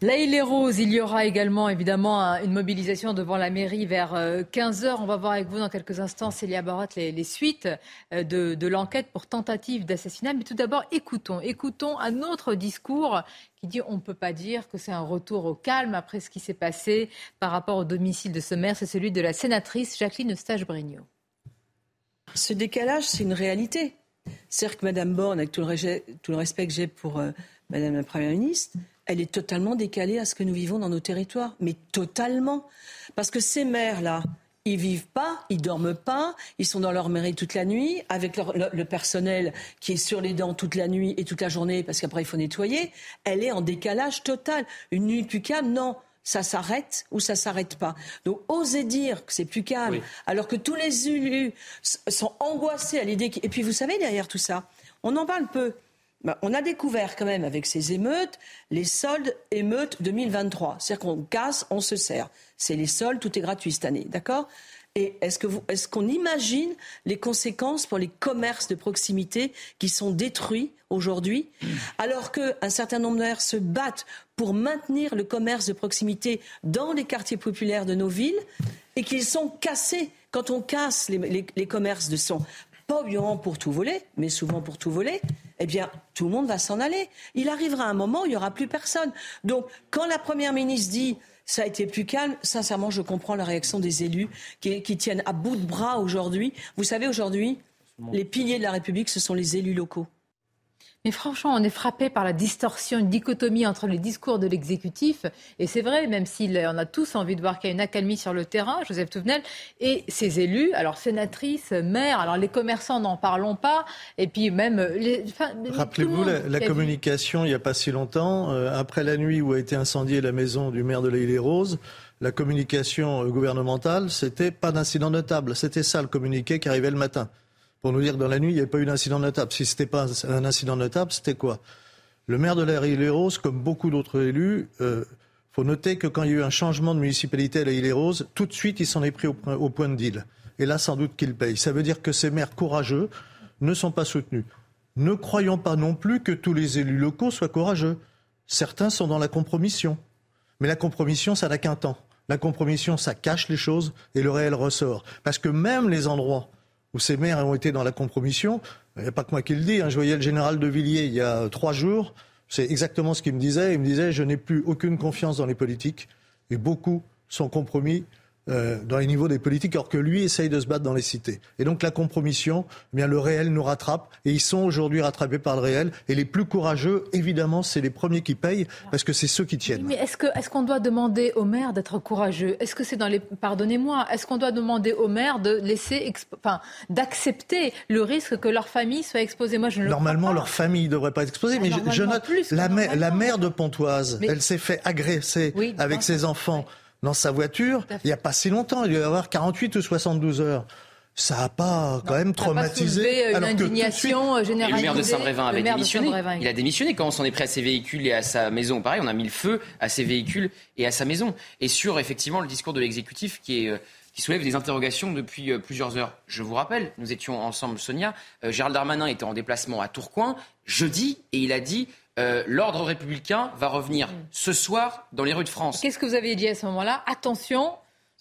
Là, il est rose. Il y aura également évidemment une mobilisation devant la mairie vers 15h. Euh, On va voir avec vous dans quelques instants, Célia Barotte, les, suites euh, de, l'enquête pour tentative d'assassinat. Mais tout d'abord, écoutons. Écoutons un autre discours qui dit on ne peut pas dire que c'est un retour au calme après ce qui s'est passé par rapport au domicile de ce maire. C'est celui de la sénatrice Jacqueline Eustache-Bregnaud. Ce décalage, c'est une réalité. C'est-à-dire Mme Borne, avec tout le, respect que j'ai pour Mme euh, Madame la Première ministre, elle est totalement décalée à ce que nous vivons dans nos territoires. Mais totalement. Parce que ces maires-là, ils vivent pas, ils dorment pas, ils sont dans leur mairie toute la nuit, avec le, personnel qui est sur les dents toute la nuit et toute la journée, parce qu'après il faut nettoyer. Elle est en décalage total. Une nuit plus calme, non ça s'arrête ou ça s'arrête pas. Donc oser dire que c'est plus calme, alors que tous les élus sont angoissés à l'idée. Et puis vous savez derrière tout ça, on en parle peu. Bah, on a découvert quand même avec ces émeutes les soldes émeutes 2023. C'est-à-dire qu'on casse, on se sert. C'est les soldes, tout est gratuit cette année, d'accord? Et est-ce, que est-ce qu'on imagine les conséquences pour les commerces de proximité qui sont détruits aujourd'hui, alors qu'un certain nombre de maires se battent pour maintenir le commerce de proximité dans les quartiers populaires de nos villes et qu'ils sont cassés quand on casse les, commerces de son pas obligatoirement pour tout voler, mais souvent pour tout voler, eh bien, tout le monde va s'en aller. Il arrivera un moment où il n'y aura plus personne. Donc, quand la Première ministre dit ça a été plus calme. Sincèrement, je comprends la réaction des élus qui, qui tiennent à bout de bras aujourd'hui. Vous savez, aujourd'hui, les piliers de la République, ce sont les élus locaux. Mais franchement, on est frappé par la distorsion, une dichotomie entre les discours de l'exécutif, et c'est vrai, même si on a tous envie de voir qu'il y a une accalmie sur le terrain, Joseph Touvenel, et ses élus, alors sénatrices, maires, alors les commerçants, n'en parlons pas, et puis même... Les, Rappelez-vous la, communication, il n'y a pas si longtemps, euh, après la nuit où a été incendiée la maison du maire de l'Île-et-Rose, la communication euh, gouvernementale, c'était pas d'incident notable. C'était ça le communiqué qui arrivait le matin pour nous dire que dans la nuit, il n'y avait pas eu d'incident notable. Si ce n'était pas un incident notable, c'était quoi? Le maire de la île rose comme beaucoup d'autres élus, euh, faut noter que quand il y a eu un changement de municipalité à la île rose tout de suite, il s'en est pris au, point de deal. Et là, sans doute qu'il paye. Ça veut dire que ces maires courageux, ne sont pas soutenus. Ne croyons pas non plus que tous les élus locaux soient courageux. Certains sont dans la compromission. Mais la compromission, ça n'a qu'un temps. La compromission, ça cache les choses et le réel ressort. Parce que même les endroits où ces maires ont été dans la compromission, il n'y a pas que moi qui le dis, hein, je voyais le général de Villiers il y a trois jours, c'est exactement ce qu'il me disait. Il me disait, je n'ai plus aucune confiance dans les politiques et beaucoup sont compromis euh, dans les niveaux des politiques, alors que lui essaye de se battre dans les cités. Et donc la compromission, eh bien le réel nous rattrape, et ils sont aujourd'hui rattrapés par le réel. Et les plus courageux, évidemment, c'est les premiers qui payent, parce que c'est ceux qui tiennent. Mais est-ce qu'on doit demander aux maires d'être courageux? Est-ce que c'est dans les pardonnez-moi Est-ce qu'on doit demander aux maires de laisser, enfin, d'accepter le risque que leur famille soit exposée? Moi, je ne normalement leur famille ne devrait pas être exposée, mais je, note la, mère, la mère de Pontoise, elle s'est fait agresser avec ses enfants dans sa voiture il n'y a pas si longtemps. Il doit y avoir 48 ou 72 heures ça n'a pas quand même traumatisé. Pas une indignation généralisée. le maire de Saint-Brévin avait démissionné. il a démissionné quand on s'en est pris à ses véhicules et à sa maison. Pareil, on a mis le feu à ses véhicules et à sa maison. Et sur effectivement le discours de l'exécutif qui est euh, qui soulève des interrogations depuis euh, plusieurs heures. Je vous rappelle, nous étions ensemble, Sonia. Euh, Gérald Darmanin était en déplacement à Tourcoing jeudi et il a dit euh, l'ordre républicain va revenir ce soir dans les rues de France. Qu'est-ce que vous avez dit à ce moment-là? Attention,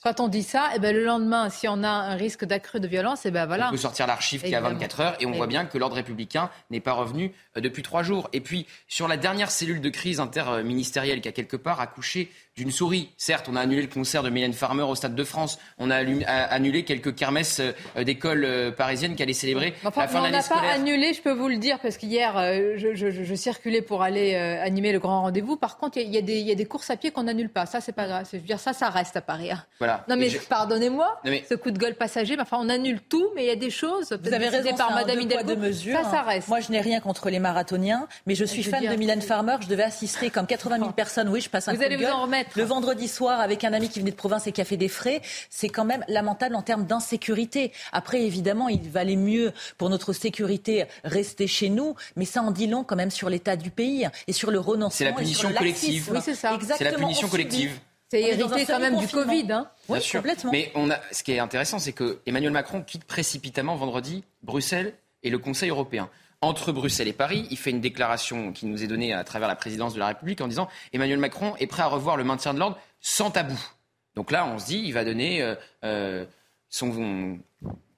quand on dit ça, eh ben, le lendemain, si on a un risque d'accru de violence, eh ben, voilà. On peut sortir l'archive qui a 24 heures et on voit bien que l'ordre républicain n'est pas revenu euh, depuis trois jours. Et puis, sur la dernière cellule de crise interministérielle qui a quelque part accouché d'une souris. Certes, on a annulé le concert de Mylène Farmer au Stade de France. On a annulé quelques kermesses euh, d'écoles euh, parisiennes qui allaient célébrer la fin de l'année scolaire. On n'a pas annulé, je peux vous le dire, parce qu'hier, je, circulais pour aller animer le grand rendez-vous. Par contre, il y, a des courses à pied qu'on n'annule pas. Ça, c'est pas grave. Je veux dire, ça, ça reste à Paris. Hein. Voilà. Non, mais pardonnez-moi, ce coup de gueule passager, enfin, on annule tout, mais il y a des choses. Vous avez raison, par Madame Hidalgo. De mesure, ça, ça reste. Moi, je n'ai rien contre les marathoniens, mais je suis fan de Mylène Farmer. Je devais assister comme 80 000 personnes. Oui, je passe un vous allez vous en remettre. Le vendredi soir avec un ami qui venait de province et qui a fait des frais, c'est quand même lamentable en termes d'insécurité. Après, évidemment, il valait mieux pour notre sécurité rester chez nous, mais ça en dit long quand même sur l'état du pays et sur le renoncement. C'est la punition collective. Oui, c'est ça. C'est la punition collective. C'est hérité quand même du Covid. Hein Bien sûr. Complètement. Mais on a, ce qui est intéressant, c'est que Emmanuel Macron quitte précipitamment vendredi Bruxelles et le Conseil européen entre Bruxelles et Paris. Il fait une déclaration qui nous est donnée à travers la présidence de la République en disant Emmanuel Macron est prêt à revoir le maintien de l'ordre sans tabou. Donc là, on se dit, il va donner euh, euh, son,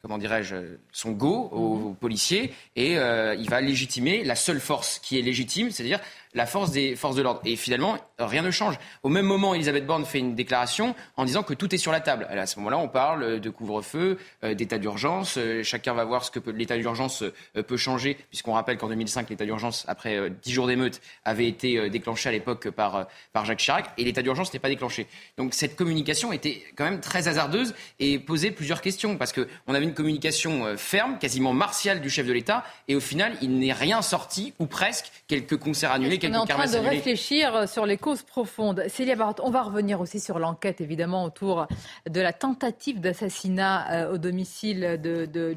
comment dirais-je, son go aux, policiers et euh, il va légitimer la seule force qui est légitime, c'est-à-dire la force des forces de l'ordre. Et finalement, rien ne change. Au même moment, Elisabeth Borne fait une déclaration en disant que tout est sur la table. à ce moment-là, on parle de couvre-feu, euh, d'état d'urgence. Euh, chacun va voir ce que l'état d'urgence euh, peut changer, puisqu'on rappelle qu'en 2005, l'état d'urgence, après dix jours d'émeute, avait été déclenché à l'époque par, par Jacques Chirac, et l'état d'urgence n'est pas déclenché. Donc cette communication était quand même très hasardeuse et posait plusieurs questions, parce qu'on avait une communication ferme, quasiment martiale du chef de l'État, et au final, il n'est rien sorti, ou presque, quelques concerts annulés, on est en train de réfléchir sur les causes profondes. Célia on va revenir aussi sur l'enquête, évidemment, autour de la tentative d'assassinat euh, au domicile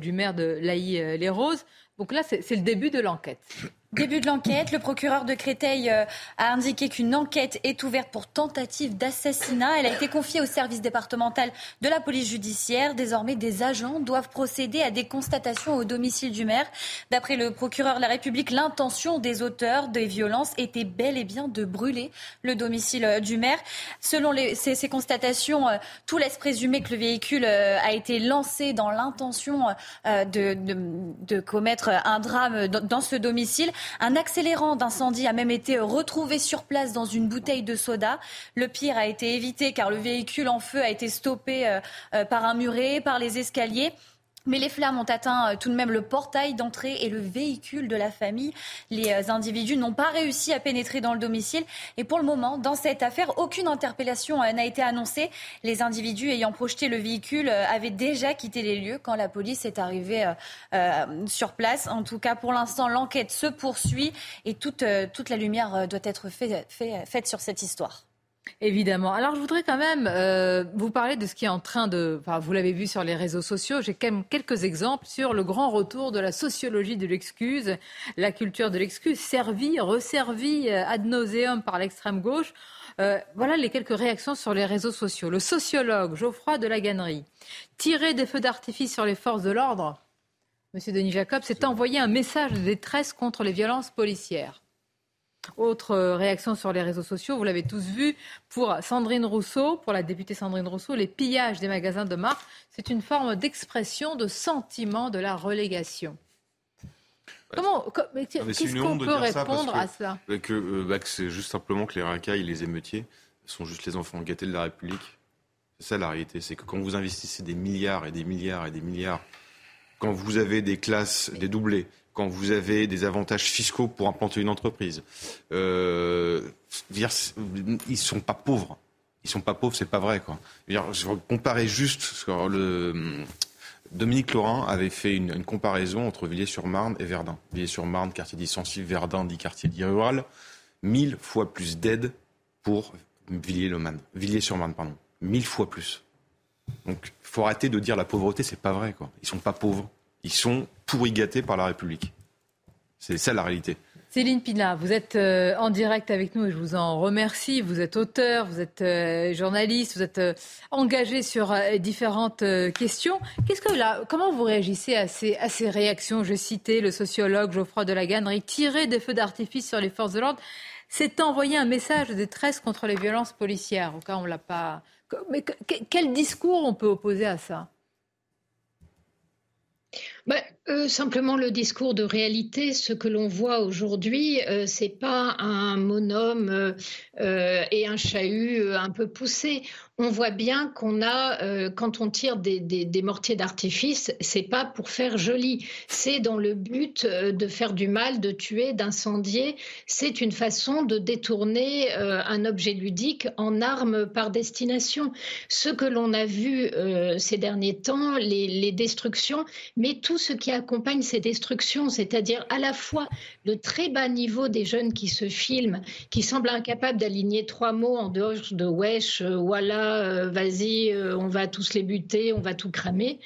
du maire de Laï-les-Roses. Donc là, c'est le début de l'enquête. Début de l'enquête, le procureur de Créteil euh, a indiqué qu'une enquête est ouverte pour tentative d'assassinat. Elle a été confiée au service départemental de la police judiciaire. Désormais, des agents doivent procéder à des constatations au domicile du maire. D'après le procureur de la République, l'intention des auteurs des violences était bel et bien de brûler le domicile euh, du maire. Selon ces, constatations, euh, tout laisse présumer que le véhicule a été lancé dans l'intention de, de, commettre un drame dans ce domicile. Un accélérant d'incendie a même été retrouvé sur place dans une bouteille de soda. Le pire a été évité car le véhicule en feu a été stoppé euh, euh, par un muret, par les escaliers. Mais les flammes ont atteint euh, tout de même le portail d'entrée et le véhicule de la famille. Les euh, individus n'ont pas réussi à pénétrer dans le domicile. Et pour le moment, dans cette affaire, aucune interpellation euh, n'a été annoncée. Les individus ayant projeté le véhicule avaient déjà quitté les lieux quand la police est arrivée sur place. En tout cas, pour l'instant, l'enquête se poursuit et toute, toute la lumière doit être faite sur cette histoire. Évidemment. Alors, je voudrais quand même euh, vous parler de ce qui est en train de. Enfin, vous l'avez vu sur les réseaux sociaux. J'ai quand même quelques exemples sur le grand retour de la sociologie de l'excuse, la culture de l'excuse, servie, resservie euh, ad nauseum par l'extrême gauche. Euh, voilà les quelques réactions sur les réseaux sociaux. Le sociologue Geoffroy de la Gannerie, tirer des feux d'artifice sur les forces de l'ordre, Monsieur Denis Jacob, s'est envoyé un message de détresse contre les violences policières. Autre euh, réaction sur les réseaux sociaux, vous l'avez tous vu, pour Sandrine Rousseau, pour la députée Sandrine Rousseau, les pillages des magasins de marque, c'est une forme d'expression de sentiment de la relégation. Comment, qu'est-ce qu'on peut répondre à cela? que, bah, que c'est juste simplement que les racailles, les émeutiers, sont juste les enfants gâtés de la République. C'est ça la réalité, c'est que quand vous investissez des milliards et des milliards et des milliards, quand vous avez des classes des doublés, quand vous avez des avantages fiscaux pour implanter une entreprise. Euh, ils sont pas pauvres. Ils sont pas pauvres, c'est pas vrai. Quoi. Je comparer juste. Dominique Laurin avait fait une, comparaison entre Villiers-sur-Marne et Verdun. Villiers-sur-Marne, quartier dit Verdun dit quartier dit rural. Mille fois plus d'aide pour Villiers-le-Marne. Villiers-sur-Marne, pardon. Mille fois plus. Donc, faut arrêter de dire la pauvreté, c'est pas vrai. Quoi. Ils sont pas pauvres. Ils sont pourri par la République. C'est ça la réalité. Céline Pina, vous êtes euh, en direct avec nous et je vous en remercie. Vous êtes auteur, vous êtes euh, journaliste, vous êtes euh, engagé sur différentes questions. Qu'est-ce que là, comment vous réagissez à ces, à ces réactions? Je citais le sociologue Geoffroy de la Gannerie, tirer des feux d'artifice sur les forces de l'ordre. C'est envoyer un message de détresse contre les violences policières. Au cas on l'a pas. Mais quel discours on peut opposer à ça? Bah, euh, simplement le discours de réalité, ce que l'on voit aujourd'hui, euh, c'est pas un monome euh, et un chahut un peu poussé. On voit bien qu'on a, quand on tire des, mortiers d'artifice, c'est pas pour faire joli, c'est dans le but de faire du mal, de tuer, d'incendier. C'est une façon de détourner un objet ludique en arme par destination. Ce que l'on a vu ces derniers temps, les, les destructions, mais tout ce qui accompagne ces destructions, c'est-à-dire à la fois le très bas niveau des jeunes qui se filment, qui semblent incapables d'aligner trois mots en dehors de wesh, euh, voilà, euh, vas-y, euh, on va tous les buter, on va tout cramer.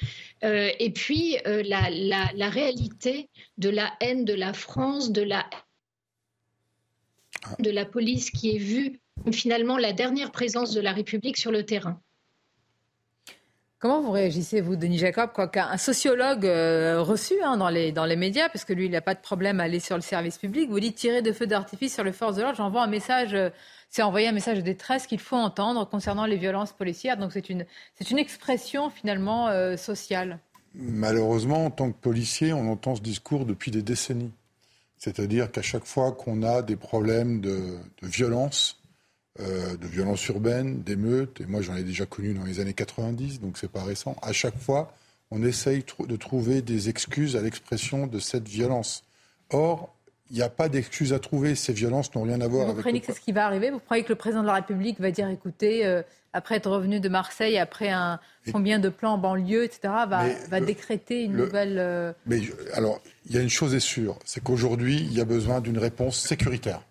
et puis la, réalité de la haine de la France, de la de la police qui est vue finalement la dernière présence de la République sur le terrain. Comment vous réagissez, vous, Denis Jacob, quoi qu'un sociologue euh, reçu hein, dans, les, dans les médias, parce que lui, il n'a pas de problème à aller sur le service public, vous dit tirer de feux d'artifice sur les forces de l'ordre, j'envoie un message, euh, c'est envoyer un message de détresse qu'il faut entendre concernant les violences policières. Donc c'est une, une expression finalement euh, sociale. Malheureusement, en tant que policier, on entend ce discours depuis des décennies. C'est-à-dire qu'à chaque fois qu'on a des problèmes de, de violence, euh, de violences urbaines, d'émeutes, et moi j'en ai déjà connu dans les années 90, donc c'est pas récent. À chaque fois, on essaye de trouver des excuses à l'expression de cette violence. Or, il n'y a pas d'excuses à trouver. Ces violences n'ont rien à voir vous avec. Vous craignez que c'est ce qui va arriver? Vous croyez que le président de la République va dire écoutez, euh, après être revenu de Marseille, après un combien de plans en banlieue, etc., va, décréter une nouvelle. Euh, mais alors, il y a une chose est sûre c'est qu'aujourd'hui, il y a besoin d'une réponse sécuritaire.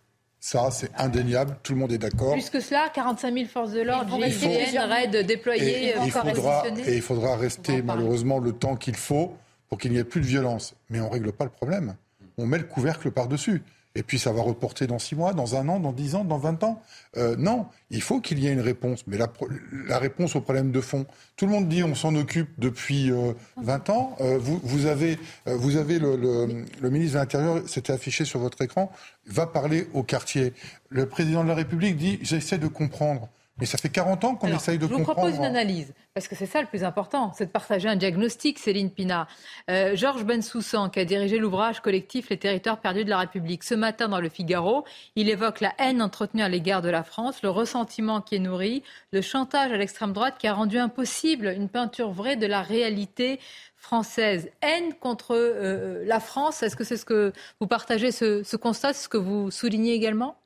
Ça, c'est indéniable, tout le monde est d'accord. Plus que cela, 45 000 forces de l'ordre, GIGN, RAID déployées, et, il faudra, et il faudra rester malheureusement le temps qu'il faut pour qu'il n'y ait plus de violence. Mais on ne règle pas le problème. On met le couvercle par-dessus et puis ça va reporter dans 6 mois, dans un an, dans 10 ans, dans 20 ans. Euh, non, il faut qu'il y ait une réponse. Mais la, réponse au problème de fond, tout le monde dit on s'en occupe depuis 20 euh, ans. Euh, vous, avez, vous avez le, le ministre de l'Intérieur, c'était affiché sur votre écran, va parler au quartier. Le président de la République dit j'essaie de comprendre. Mais ça fait 40 ans qu'on essaye de comprendre. Je vous propose une analyse, parce que c'est ça le plus important, c'est de partager un diagnostic, Céline Pina. Euh, Georges Bensoussan, qui a dirigé l'ouvrage collectif Les territoires perdus de la République, ce matin dans le Figaro, il évoque la haine entretenue à l'égard de la France, le ressentiment qui est nourri, le chantage à l'extrême droite qui a rendu impossible une peinture vraie de la réalité française. Haine contre euh, la France, est-ce que c'est ce que vous partagez, ce, ce constat, ce que vous soulignez également?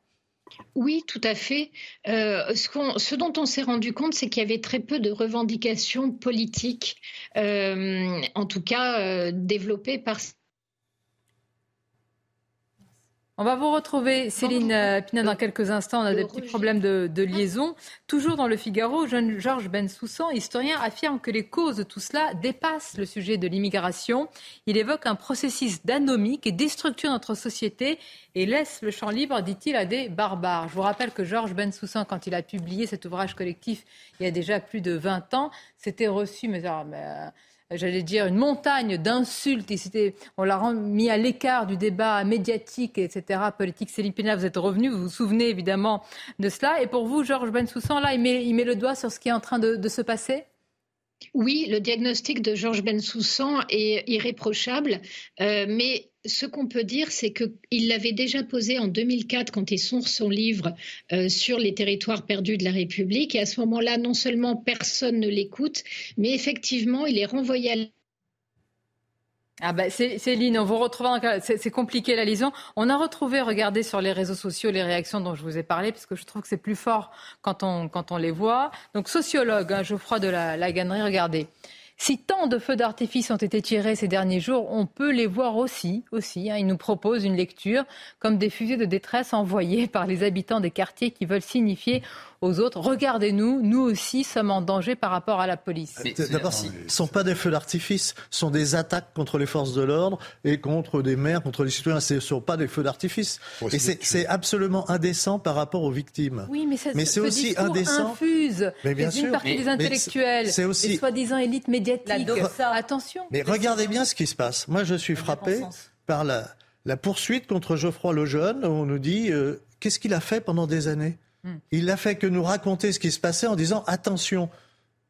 Oui, tout à fait. Euh, ce, dont on s'est rendu compte, c'est qu'il y avait très peu de revendications politiques, euh, en tout cas euh, développées par on va vous retrouver, Céline euh, Pina, dans quelques instants. On a des petits problèmes de, liaison. Toujours dans le Figaro, jeune Georges Bensoussan, historien, affirme que les causes de tout cela dépassent le sujet de l'immigration. Il évoque un processus d'anomie qui déstructure notre société et laisse le champ libre, dit-il, à des barbares. Je vous rappelle que Georges Bensoussan, quand il a publié cet ouvrage collectif il y a déjà plus de 20 ans, s'était reçu mais, ah, mais, euh, j'allais dire, une montagne d'insultes. On l'a mis à l'écart du débat médiatique, etc., politique. Céline Pina, vous êtes revenu, vous vous souvenez évidemment de cela. Et pour vous, Georges Bensoussan, là, il met, le doigt sur ce qui est en train de, se passer? Oui, le diagnostic de Georges Bensoussan est irréprochable, euh, mais ce qu'on peut dire, c'est qu'il l'avait déjà posé en 2004 quand il sort son livre euh, sur les territoires perdus de la République. Et à ce moment-là, non seulement personne ne l'écoute, mais effectivement, il est renvoyé à ah bah Céline, on vous retrouve. C'est compliqué la liaison. On a retrouvé, regardez sur les réseaux sociaux les réactions dont je vous ai parlé, parce que je trouve que c'est plus fort quand on, quand on les voit. Donc sociologue, hein, Geoffroy de la, la Gannerie, regardez. Si tant de feux d'artifice ont été tirés ces derniers jours, on peut les voir aussi. aussi hein. Ils nous proposent une lecture comme des fusées de détresse envoyées par les habitants des quartiers qui veulent signifier aux autres, regardez-nous, nous aussi sommes en danger par rapport à la police. D'abord, ce ne sont pas des feux d'artifice, ce sont des attaques contre les forces de l'ordre et contre des maires, contre les citoyens. Ce ne sont pas des feux d'artifice. Et c'est absolument indécent par rapport aux victimes. Oui, mais, mais c'est aussi indécent. infuse mais bien sûr. une partie des intellectuels, c'est aussi... les soi-disant élites médiatiques. Attention. Mais regardez bien ce qui se passe. Moi, je suis frappé par la, la poursuite contre Geoffroy Lejeune. On nous dit euh, qu'est-ce qu'il a fait pendant des années Hmm. Il n'a fait que nous raconter ce qui se passait en disant attention.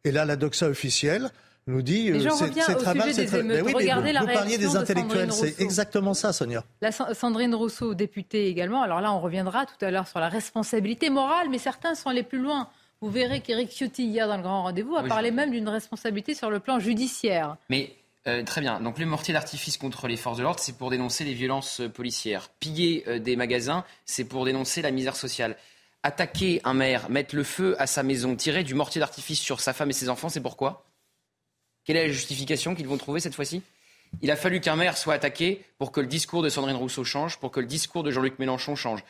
Et là, la doxa officielle nous dit euh, c'est très mal. C'est très... Mais oui, Regardez vous, parliez des intellectuels, c'est exactement ça, Sonia. La Sandrine Rousseau, députée également. Alors là, on reviendra tout à l'heure sur la responsabilité morale, mais certains sont allés plus loin. Vous verrez qu'Éric Ciotti, hier dans le grand rendez-vous, a parlé même d'une responsabilité sur le plan judiciaire. Mais euh, très bien. Donc le mortier d'artifice contre les forces de l'ordre, c'est pour dénoncer les violences policières. Piller euh, des magasins, c'est pour dénoncer la misère sociale attaquer un maire, mettre le feu à sa maison, tirer du mortier d'artifice sur sa femme et ses enfants, c'est pourquoi? Quelle est la justification qu'ils vont trouver cette fois-ci? Il a fallu qu'un maire soit attaqué pour que le discours de Sandrine Rousseau change, pour que le discours de Jean-Luc Mélenchon change.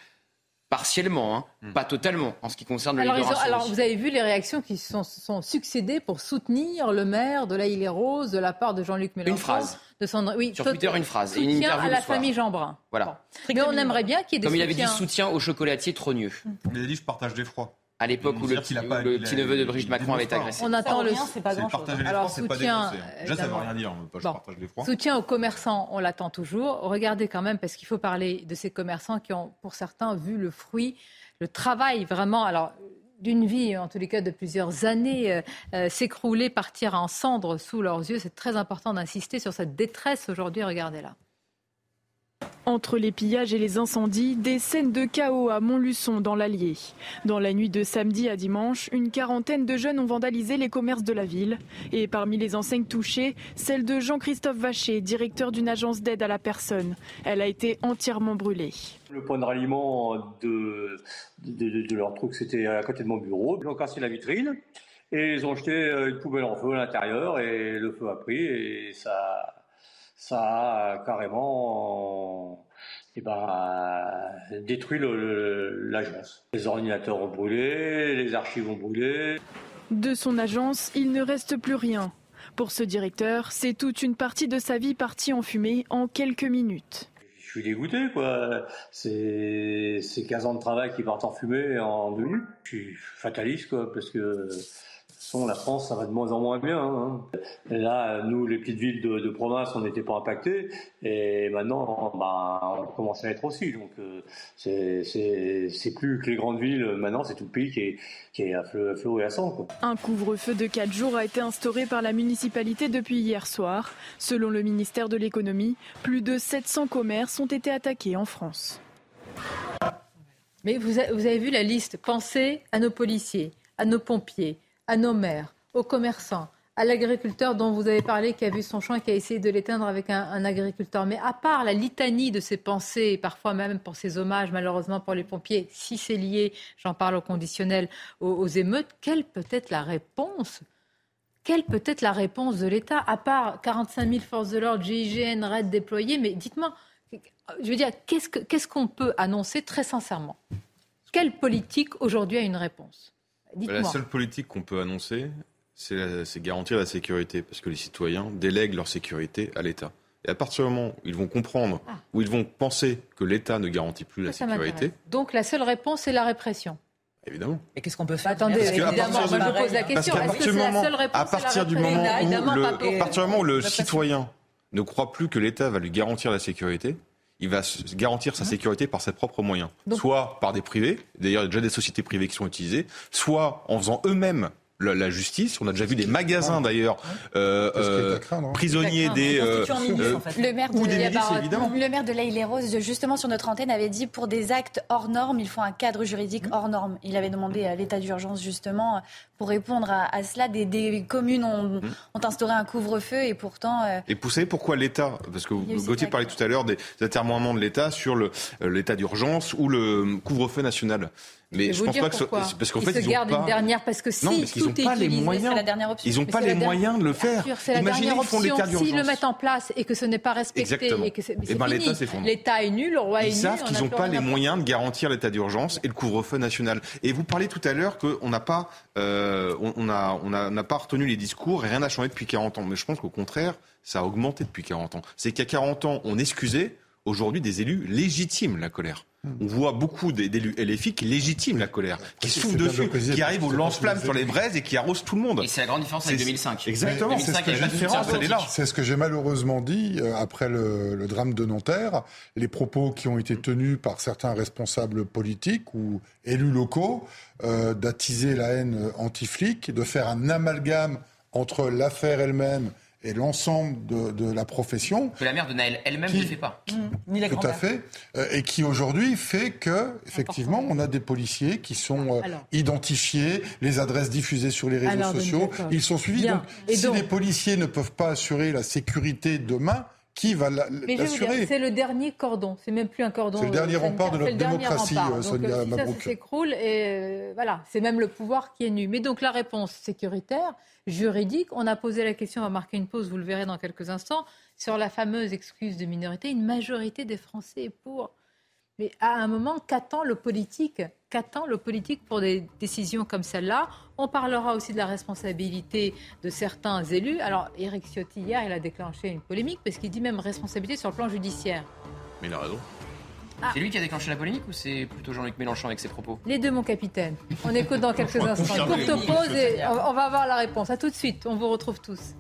Partiellement, hein, hmm. pas totalement, en ce qui concerne le alors, alors, vous avez vu les réactions qui se sont, sont, succédées pour soutenir le maire de la Île et Rose de la part de Jean-Luc Mélenchon. Une phrase. De oui, Sur Twitter, une phrase. Et une interview à la famille Jeanbrun. Voilà. Mais on aimerait bien qu'il y ait des Comme il avait dit soutien au chocolatier trogneux. Il a dit je partage d'effroi à l'époque où le, petit, neveu de Brigitte Macron avait agressé. On attend le c'est pas grand chose. Alors soutien, Déjà, ça veut rien dire. je partage Soutien aux commerçants, on l'attend toujours. Regardez quand même parce qu'il faut parler de ces commerçants qui ont, pour certains, vu le fruit, le travail vraiment. Alors d'une vie, en tous les cas de plusieurs années, euh, euh, s'écrouler, partir en cendres sous leurs yeux. C'est très important d'insister sur cette détresse aujourd'hui. Regardez-la. Entre les pillages et les incendies, des scènes de chaos à Montluçon dans l'Allier. Dans la nuit de samedi à dimanche, une quarantaine de jeunes ont vandalisé les commerces de la ville. Et parmi les enseignes touchées, celle de Jean-Christophe Vacher, directeur d'une agence d'aide à la personne. Elle a été entièrement brûlée. Le point de ralliement de, leur truc, c'était à côté de mon bureau. Ils ont cassé la vitrine et ils ont jeté une poubelle en feu à l'intérieur et le feu a pris et ça ça a carrément eh ben, détruit l'agence. Les ordinateurs ont brûlé, les archives ont brûlé. De son agence, il ne reste plus rien. Pour ce directeur, c'est toute une partie de sa vie partie en fumée en quelques minutes. Je suis dégoûté, quoi. C'est 15 ans de travail qui partent en fumée en deux minutes. Je suis fataliste, quoi, parce que la France, ça va de moins en moins bien. Hein. Là, nous, les petites villes de, province, on n'était pas impactés. Et maintenant, bah, on commence à être aussi. Donc, euh, c'est plus que les grandes villes. Maintenant, c'est tout le pays qui est, qui est à, flot, et à sang. Un couvre-feu de 4 jours a été instauré par la municipalité depuis hier soir. Selon le ministère de l'économie, plus de 700 commerces ont été attaqués en France. Mais vous avez vu la liste. Pensez à nos policiers, à nos pompiers, à nos maires, aux commerçants, à l'agriculteur dont vous avez parlé, qui a vu son champ et qui a essayé de l'éteindre avec un, agriculteur. Mais à part la litanie de ses pensées, parfois même pour ses hommages, malheureusement pour les pompiers, si c'est lié, j'en parle au conditionnel, aux, émeutes, quelle peut être la réponse? Quelle peut être la réponse de l'État, à part 45 000 forces de l'ordre, GIGN, RAID déployées? Mais dites-moi, je veux dire, qu'est-ce qu'on peut annoncer très sincèrement? Quelle politique aujourd'hui a une réponse? La seule politique qu'on peut annoncer, c'est garantir la sécurité, parce que les citoyens délèguent leur sécurité à l'État. Et à partir du moment où ils vont comprendre, ah. où ils vont penser que l'État ne garantit plus la sécurité. Donc la seule réponse, c'est la répression. Évidemment. Et qu'est-ce qu'on peut faire Attendez, évidemment, moi je pose la question. Est-ce que c'est la seule réponse à partir du moment où le, à partir du moment où le citoyen ne croit plus que l'État va lui garantir la sécurité, il va garantir sa sécurité par ses propres moyens. soit par des privés, d'ailleurs il y a déjà des sociétés privées qui sont utilisées, soit en faisant eux-mêmes la, justice. On a déjà vu des magasins d'ailleurs euh, euh, hein. prisonniers des euh, le maire de le maire de l'Aïle Rose justement sur notre antenne avait dit pour des actes hors normes il faut un cadre juridique hors normes. Il avait demandé à l'état d'urgence justement pour répondre à, cela. Des, communes ont, instauré un couvre-feu et pourtant. Et poussé pourquoi l'État Parce que Gauthier parlait tout à l'heure des atermoiements de l'État sur l'état d'urgence ou le couvre-feu national. Mais je, pense pas que parce qu'en fait ils, se gardent une dernière parce que si non, parce tout est pas les moyens. La dernière option. Ils n'ont pas les moyens de le faire. C'est la Imaginez, dernière option. S'ils le mettent en place et que ce n'est pas respecté et que c'est eh ben, L'État est nul, le roi est nul. Ils savent qu'ils n'ont pas les moyens de garantir l'état d'urgence et le couvre-feu national. Et vous parlez tout à l'heure qu'on n'a pas, euh, on a, on n'a pas retenu les discours et rien n'a changé depuis 40 ans. Mais je pense qu'au contraire, ça a augmenté depuis 40 ans. C'est qu'à 40 ans, on excusait aujourd'hui des élus légitimes la colère. On voit beaucoup d'élus LFI qui légitiment la colère, qui soufflent dessus, qui arrivent au lance-flammes sur les braises et qui arrosent tout le monde. Et c'est la grande différence avec 2005. Exactement, c'est ce que la différence, elle est là. C'est ce que j'ai malheureusement dit euh, après le, drame de Nanterre. Les propos qui ont été tenus par certains responsables politiques ou élus locaux euh, d'attiser la haine anti-flic, de faire un amalgame entre l'affaire elle-même et l'ensemble de, de, la profession. Que la mère de Naël elle-même ne fait pas. Mmh. Ni Tout à fait. Euh, et qui aujourd'hui fait que, effectivement, on a des policiers qui sont euh, identifiés, les adresses diffusées sur les réseaux sociaux, ils sont suivis. Donc, si les policiers ne peuvent pas assurer la sécurité demain, qui va l'assurer C'est le dernier cordon, c'est même plus un cordon. C'est le dernier rempart de notre démocratie, rempart. Sonia donc, si ça s'écroule, et voilà, c'est même le pouvoir qui est nu. Mais donc la réponse sécuritaire, juridique. On a posé la question, on va marquer une pause, vous le verrez dans quelques instants, sur la fameuse excuse de minorité. Une majorité des Français est pour. Mais à un moment, qu'attend le politique? Qu'attend le politique pour des décisions comme celle-là? On parlera aussi de la responsabilité de certains élus. Alors, Éric Ciotti, hier, il a déclenché une polémique parce qu'il dit même responsabilité sur le plan judiciaire. Mais il a raison. Ah. C'est lui qui a déclenché la polémique ou c'est plutôt Jean-Luc Mélenchon avec ses propos? Les deux, mon capitaine. On écoute dans quelques instants. Courte pause et on va avoir la réponse. À tout de suite. On vous retrouve tous.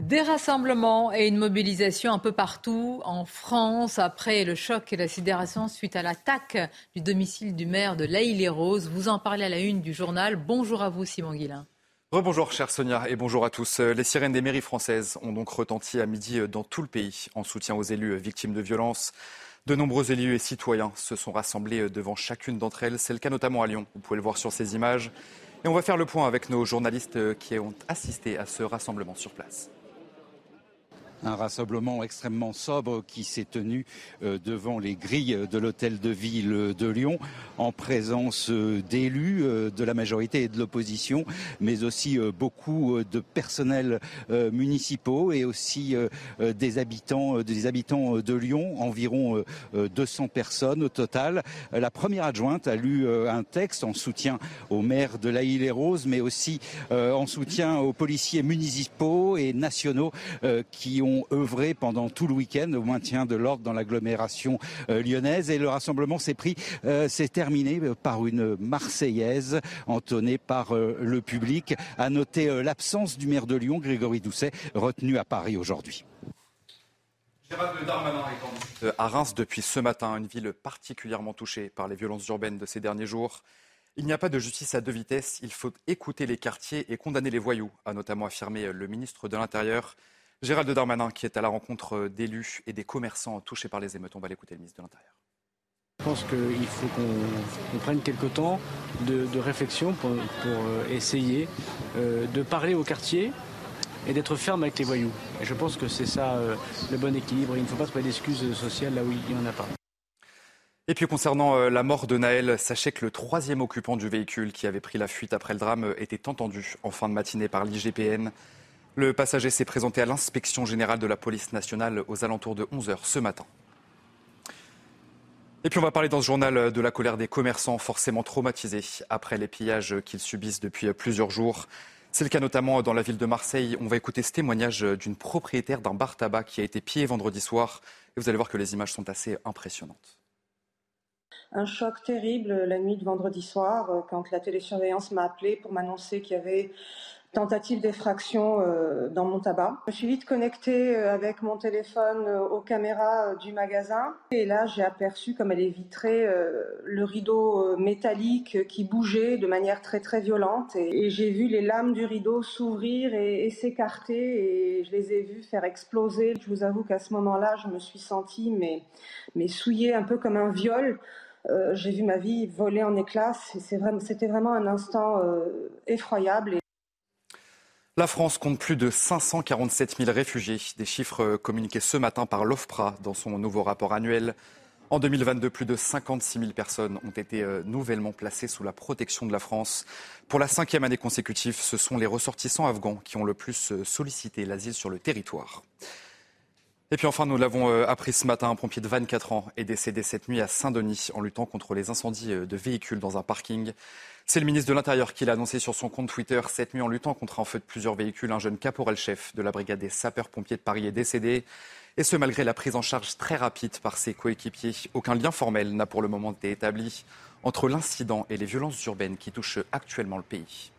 Des rassemblements et une mobilisation un peu partout en France après le choc et la sidération suite à l'attaque du domicile du maire de l'Aïle-les-Roses. Vous en parlez à la une du journal. Bonjour à vous, Simon Guillain. Rebonjour chère Sonia et bonjour à tous. Les sirènes des mairies françaises ont donc retenti à midi dans tout le pays en soutien aux élus victimes de violences. De nombreux élus et citoyens se sont rassemblés devant chacune d'entre elles. C'est le cas notamment à Lyon. Vous pouvez le voir sur ces images. Et on va faire le point avec nos journalistes qui ont assisté à ce rassemblement sur place un rassemblement extrêmement sobre qui s'est tenu euh, devant les grilles de l'hôtel de ville de Lyon en présence euh, d'élus euh, de la majorité et de l'opposition, mais aussi beaucoup de personnels municipaux et aussi des habitants, des habitants de Lyon, environ 200 personnes au total. La première adjointe a lu un texte en soutien au maire de la et Rose, mais aussi en soutien aux policiers municipaux et nationaux qui ont ont pendant tout le week-end au maintien de l'ordre dans l'agglomération euh, lyonnaise. Et le rassemblement s'est pris, euh, s'est terminé euh, par une Marseillaise entonnée par le public. À noter l'absence du maire de Lyon, Grégory Doucet, retenu à Paris aujourd'hui. À Reims depuis ce matin, une ville particulièrement touchée par les violences urbaines de ces derniers jours. Il n'y a pas de justice à deux vitesses, il faut écouter les quartiers et condamner les voyous, a notamment affirmé le ministre de l'Intérieur. Gérald Darmanin, qui est à la rencontre d'élus et des commerçants touchés par les émeutes. On va l'écouter, le ministre de l'Intérieur. Je pense qu'il faut qu'on prenne quelques temps de, réflexion pour, euh, essayer euh, de parler au quartier et d'être ferme avec les voyous. Et je pense que c'est ça euh, le bon équilibre. Il ne faut pas trouver d'excuses sociales là où il n'y en a pas. Et puis concernant la mort de Naël, sachez que le troisième occupant du véhicule qui avait pris la fuite après le drame était entendu en fin de matinée par l'IGPN. Le passager s'est présenté à l'inspection générale de la police nationale aux alentours de 11h ce matin. Et puis on va parler dans ce journal de la colère des commerçants forcément traumatisés après les pillages qu'ils subissent depuis plusieurs jours. C'est le cas notamment dans la ville de Marseille. On va écouter ce témoignage d'une propriétaire d'un bar tabac qui a été pillé vendredi soir. Et vous allez voir que les images sont assez impressionnantes. Un choc terrible la nuit de vendredi soir quand la télésurveillance m'a appelé pour m'annoncer qu'il y avait tentative d'effraction euh, dans mon tabac. Je me suis vite connectée euh, avec mon téléphone euh, aux caméras du magasin et là j'ai aperçu comme elle est vitrée le rideau métallique qui bougeait de manière très très violente et, j'ai vu les lames du rideau s'ouvrir et, s'écarter et je les ai vues faire exploser. Je vous avoue qu'à ce moment-là je me suis sentie mais, mais souillée un peu comme un viol. j'ai vu ma vie voler en éclats. C'était vraiment un instant effroyable. La France compte plus de 547 000 réfugiés, des chiffres communiqués ce matin par l'OFPRA dans son nouveau rapport annuel. En 2022, plus de 56 000 personnes ont été euh, nouvellement placées sous la protection de la France. Pour la cinquième année consécutive, ce sont les ressortissants afghans qui ont le plus euh, sollicité l'asile sur le territoire. Et puis enfin, nous l'avons euh, appris ce matin, un pompier de 24 ans est décédé cette nuit à Saint-Denis en luttant contre les incendies de véhicules dans un parking. C'est le ministre de l'Intérieur qui l'a annoncé sur son compte Twitter cette nuit en luttant contre un feu de plusieurs véhicules. Un jeune caporal-chef de la brigade des sapeurs-pompiers de Paris est décédé. Et ce, malgré la prise en charge très rapide par ses coéquipiers. Aucun lien formel n'a pour le moment été établi entre l'incident et les violences urbaines qui touchent actuellement le pays.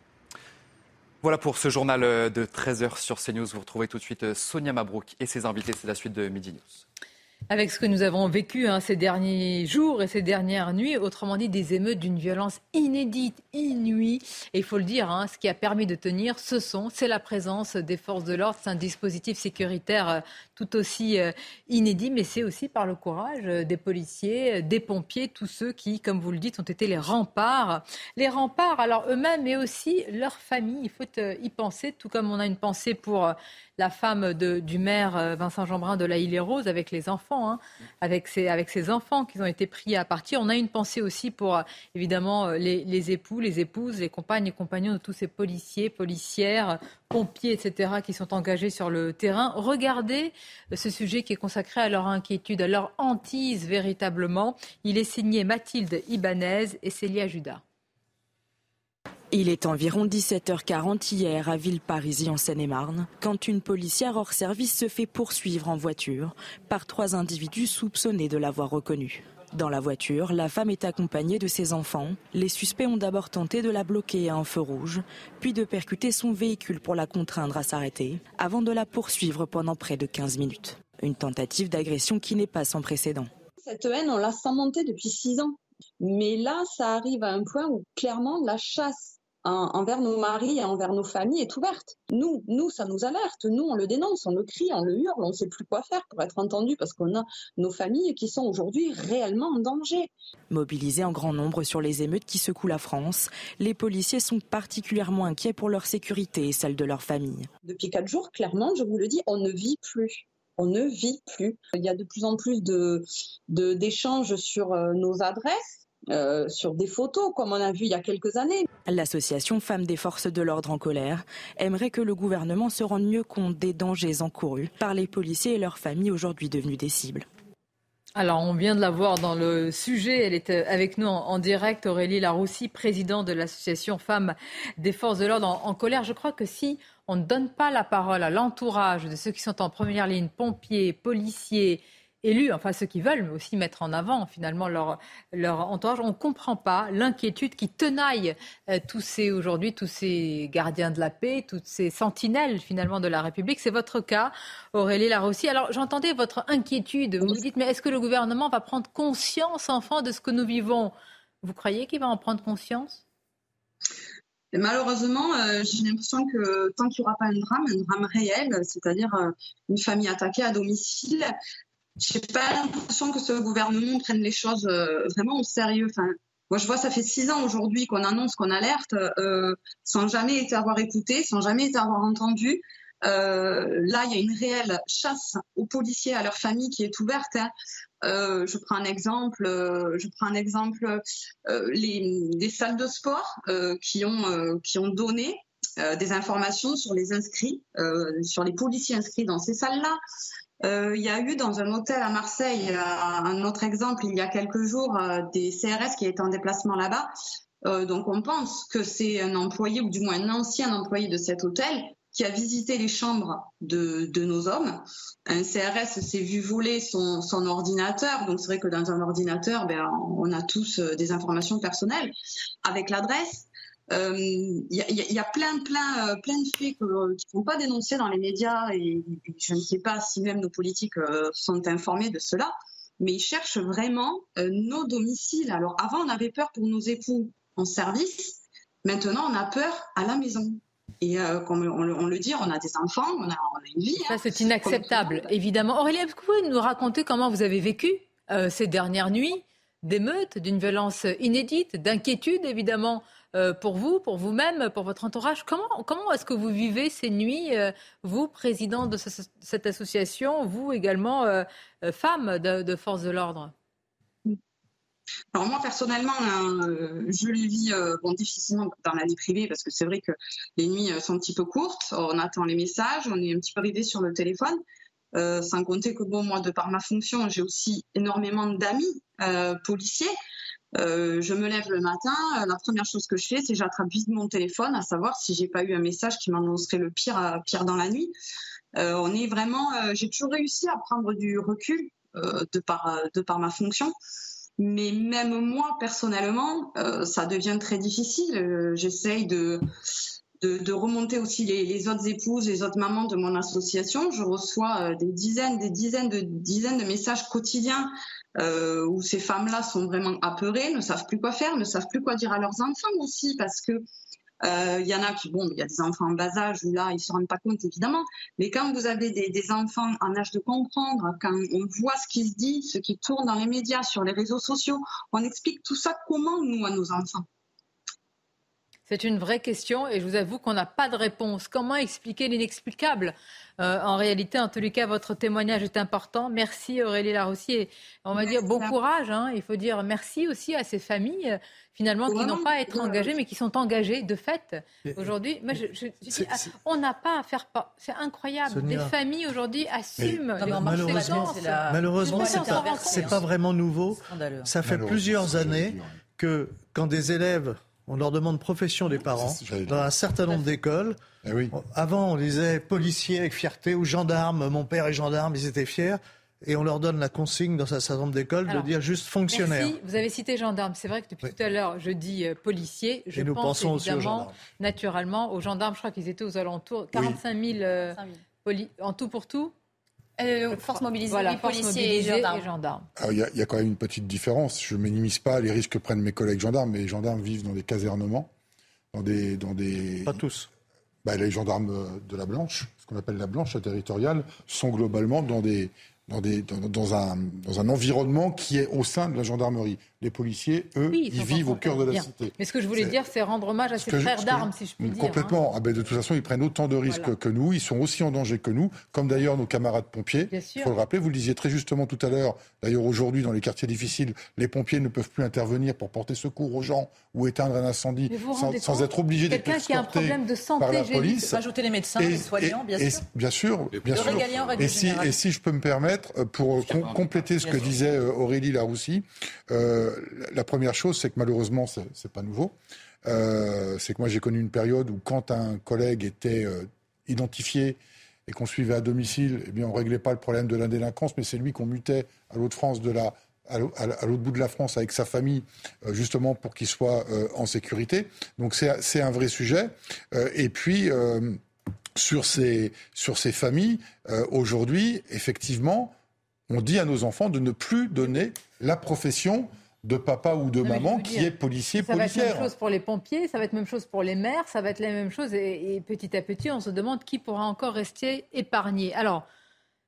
Voilà pour ce journal de 13h sur CNews. Vous retrouvez tout de suite Sonia Mabrouk et ses invités. C'est la suite de Midi News. Avec ce que nous avons vécu hein, ces derniers jours et ces dernières nuits, autrement dit des émeutes d'une violence inédite, inouïe. Et il faut le dire, hein, ce qui a permis de tenir, ce sont, c'est la présence des forces de l'ordre. C'est un dispositif sécuritaire euh, tout aussi euh, inédit, mais c'est aussi par le courage euh, des policiers, des pompiers, tous ceux qui, comme vous le dites, ont été les remparts. Les remparts, alors eux-mêmes, mais aussi leurs familles. Il faut y penser, tout comme on a une pensée pour la femme du maire euh, Vincent Jeanbrun de la Île-et-Rose avec les enfants, hein, avec, ses, enfants qui ont été pris à partir. On a une pensée aussi pour euh, évidemment euh, les, époux, les épouses, les compagnes et compagnons de tous ces policiers, policières, pompiers, etc., qui sont engagés sur le terrain. Regardez ce sujet qui est consacré à leur inquiétude, à leur hantise véritablement. Il est signé Mathilde Ibanez et Célia Judas. Il est environ 17h40 hier à Villeparisis en Seine-et-Marne quand une policière hors service se fait poursuivre en voiture par trois individus soupçonnés de l'avoir reconnue. Dans la voiture, la femme est accompagnée de ses enfants. Les suspects ont d'abord tenté de la bloquer à un feu rouge, puis de percuter son véhicule pour la contraindre à s'arrêter, avant de la poursuivre pendant près de 15 minutes. Une tentative d'agression qui n'est pas sans précédent. Cette haine, on l'a monter depuis six ans. Mais là, ça arrive à un point où clairement la chasse envers nos maris et envers nos familles est ouverte. Nous, nous, ça nous alerte. Nous, on le dénonce, on le crie, on le hurle, on ne sait plus quoi faire pour être entendu parce qu'on a nos familles qui sont aujourd'hui réellement en danger. Mobilisés en grand nombre sur les émeutes qui secouent la France, les policiers sont particulièrement inquiets pour leur sécurité et celle de leur famille. Depuis quatre jours, clairement, je vous le dis, on ne vit plus on ne vit plus. Il y a de plus en plus de d'échanges sur euh, nos adresses euh, sur des photos, comme on a vu il y a quelques années. L'association Femmes des Forces de l'Ordre en colère aimerait que le gouvernement se rende mieux compte des dangers encourus par les policiers et leurs familles aujourd'hui devenus des cibles. Alors, on vient de la voir dans le sujet. Elle est euh, avec nous en, direct, Aurélie Laroussi, présidente de l'association Femmes des Forces de l'Ordre en, en, colère. Je crois que si on ne donne pas la parole à l'entourage de ceux qui sont en première ligne, pompiers, policiers, élus, enfin ceux qui veulent, mais aussi mettre en avant finalement leur, leur entourage. On ne comprend pas l'inquiétude qui tenaille euh, tous ces aujourd'hui, tous ces gardiens de la paix, toutes ces sentinelles finalement de la République. C'est votre cas, Aurélie Larossi. Alors j'entendais votre inquiétude. Vous me dites, mais est-ce que le gouvernement va prendre conscience enfin de ce que nous vivons? Vous croyez qu'il va en prendre conscience? Malheureusement, euh, j'ai l'impression que tant qu'il n'y aura pas un drame, un drame réel, c'est-à-dire euh, une famille attaquée à domicile, j'ai pas l'impression que ce gouvernement prenne les choses euh, vraiment au sérieux. Moi, je vois, ça fait six ans aujourd'hui qu'on annonce, qu'on alerte, euh, sans jamais été avoir écouté, sans jamais été avoir entendu. Euh, là, il y a une réelle chasse aux policiers, à leurs familles qui est ouverte. Hein. je prends un exemple. je prends un exemple. les, des salles de sport qui ont qui ont donné des informations sur les inscrits, sur les policiers inscrits dans ces salles-là. Euh, il y a eu dans un hôtel à Marseille, euh, un autre exemple, il y a quelques jours, euh, des CRS qui étaient en déplacement là-bas. donc on pense que c'est un employé, ou du moins un ancien employé de cet hôtel, qui a visité les chambres de, de nos hommes. Un CRS s'est vu voler son, son ordinateur. Donc c'est vrai que dans un ordinateur, ben, on a tous des informations personnelles avec l'adresse. Il euh, y, a, y, a, plein, plein, euh, plein de faits qui ne sont pas dénoncés dans les médias et, je ne sais pas si même nos politiques sont informés de cela, mais ils cherchent vraiment nos domiciles. Alors avant, on avait peur pour nos époux en service, maintenant on a peur à la maison. Et euh, comme on, le dit, on a des enfants, on a, une vie. Ça, hein. c'est inacceptable, évidemment. Aurélie, est-ce que vous pouvez nous raconter comment vous avez vécu euh, ces dernières nuits? D'émeutes, d'une violence inédite, d'inquiétude, évidemment, euh, pour vous, pour vous-même, pour votre entourage Comment, comment est-ce que vous vivez ces nuits, vous, président de cette association, vous également, femme de, de force de l'ordre? Alors moi personnellement, euh, je le vis euh, difficilement dans la vie privée parce que c'est vrai que les nuits euh, sont un petit peu courtes, on attend les messages, on est un petit peu arrivé sur le téléphone. sans compter que bon moi de par ma fonction, j'ai aussi énormément d'amis policiers. Je me lève le matin, la première chose que je fais, c'est j'attrape vite mon téléphone, à savoir si j'ai pas eu un message qui m'annoncerait le pire, pire dans la nuit. on est vraiment, j'ai toujours réussi à prendre du recul de par ma fonction. Mais même moi, personnellement, euh, ça devient très difficile. Euh, j'essaye de, remonter aussi les, autres épouses, les autres mamans de mon association. Je reçois euh, des dizaines, des dizaines de dizaines de messages quotidiens où ces femmes-là sont vraiment apeurées, ne savent plus quoi faire, ne savent plus quoi dire à leurs enfants aussi, parce que il euh, y en a qui, bon, il y a des enfants en bas âge où là, ils ne se rendent pas compte, évidemment. Mais quand vous avez des, enfants en âge de comprendre, quand on voit ce qui se dit, ce qui tourne dans les médias, sur les réseaux sociaux, on explique tout ça comment, nous, à nos enfants? C'est une vraie question et je vous avoue qu'on n'a pas de réponse. Comment expliquer l'inexplicable? Euh, En réalité, en tous les cas, votre témoignage est important. Merci Aurélie Laroussier. On va dire bon courage. Hein. Il faut dire merci aussi à ces familles finalement qui n'ont pas à être engagées mais qui sont engagées de fait. Aujourd'hui, on n'a pas à faire pas. C'est incroyable. Des familles aujourd'hui assument. malheureusement, malheureusement, c'est pas, pas vraiment nouveau. Ça fait plusieurs années que quand des élèves on leur demande profession des parents dans un certain nombre d'écoles. Eh avant, on disait policier avec fierté ou gendarme. Mon père est gendarme, ils étaient fiers. Et on leur donne la consigne dans un certain nombre d'écoles de dire juste fonctionnaire. Merci. Vous avez cité gendarme. C'est vrai que depuis tout à l'heure, je dis euh, policier. Je nous pense pensons évidemment, naturellement, aux gendarmes. Je crois qu'ils étaient aux alentours 45 000, euh, en tout pour tout. Euh, force mobilisée, policiers et gendarmes. Il y, a quand même une petite différence. Je ne minimise pas les risques que prennent mes collègues gendarmes, mais les gendarmes vivent dans des casernements, dans des... Dans des... Pas tous. Bah, les gendarmes de la Blanche, ce qu'on appelle la Blanche, la territoriale, sont globalement dans des, dans, des, dans, un, dans, un, environnement qui est au sein de la gendarmerie. Les policiers, eux, ils, vivent au cœur de la cité. Mais ce que je voulais dire, c'est rendre hommage à ces frères d'armes, si je puis dire. Complètement. Ah ben, de toute façon, ils prennent autant de risques que nous. Ils sont aussi en danger que nous, comme d'ailleurs nos camarades pompiers. Il faut le rappeler, vous le disiez très justement tout à l'heure. D'ailleurs, aujourd'hui, dans les quartiers difficiles, les pompiers ne peuvent plus intervenir pour porter secours aux gens ou éteindre un incendie sans, être obligés d'être Quelqu'un qui a un problème de santé, par la police. Rajouter les médecins, les soignants, bien sûr. bien sûr, bien sûr. Et si, et si je peux me permettre, euh, pour compléter ce que disait euh, Aurélie Laroussi, euh, la première chose, c'est que malheureusement, c'est pas nouveau. Euh, c'est que moi, j'ai connu une période où quand un collègue était identifié et qu'on suivait à domicile, eh bien, on réglait pas le problème de la délinquance, mais c'est lui qu'on mutait à l'autre France à l'autre bout de la France avec sa famille, justement pour qu'il soit en sécurité. Donc c'est un vrai sujet. et puis sur ces sur ces familles, aujourd'hui, effectivement, on dit à nos enfants de ne plus donner la profession de papa ou de maman qui est policier, ça policière. Ça va être la même chose pour les pompiers, ça va être la même chose pour les maires, ça va être la même chose. Et, petit à petit, on se demande qui pourra encore rester épargné. Alors,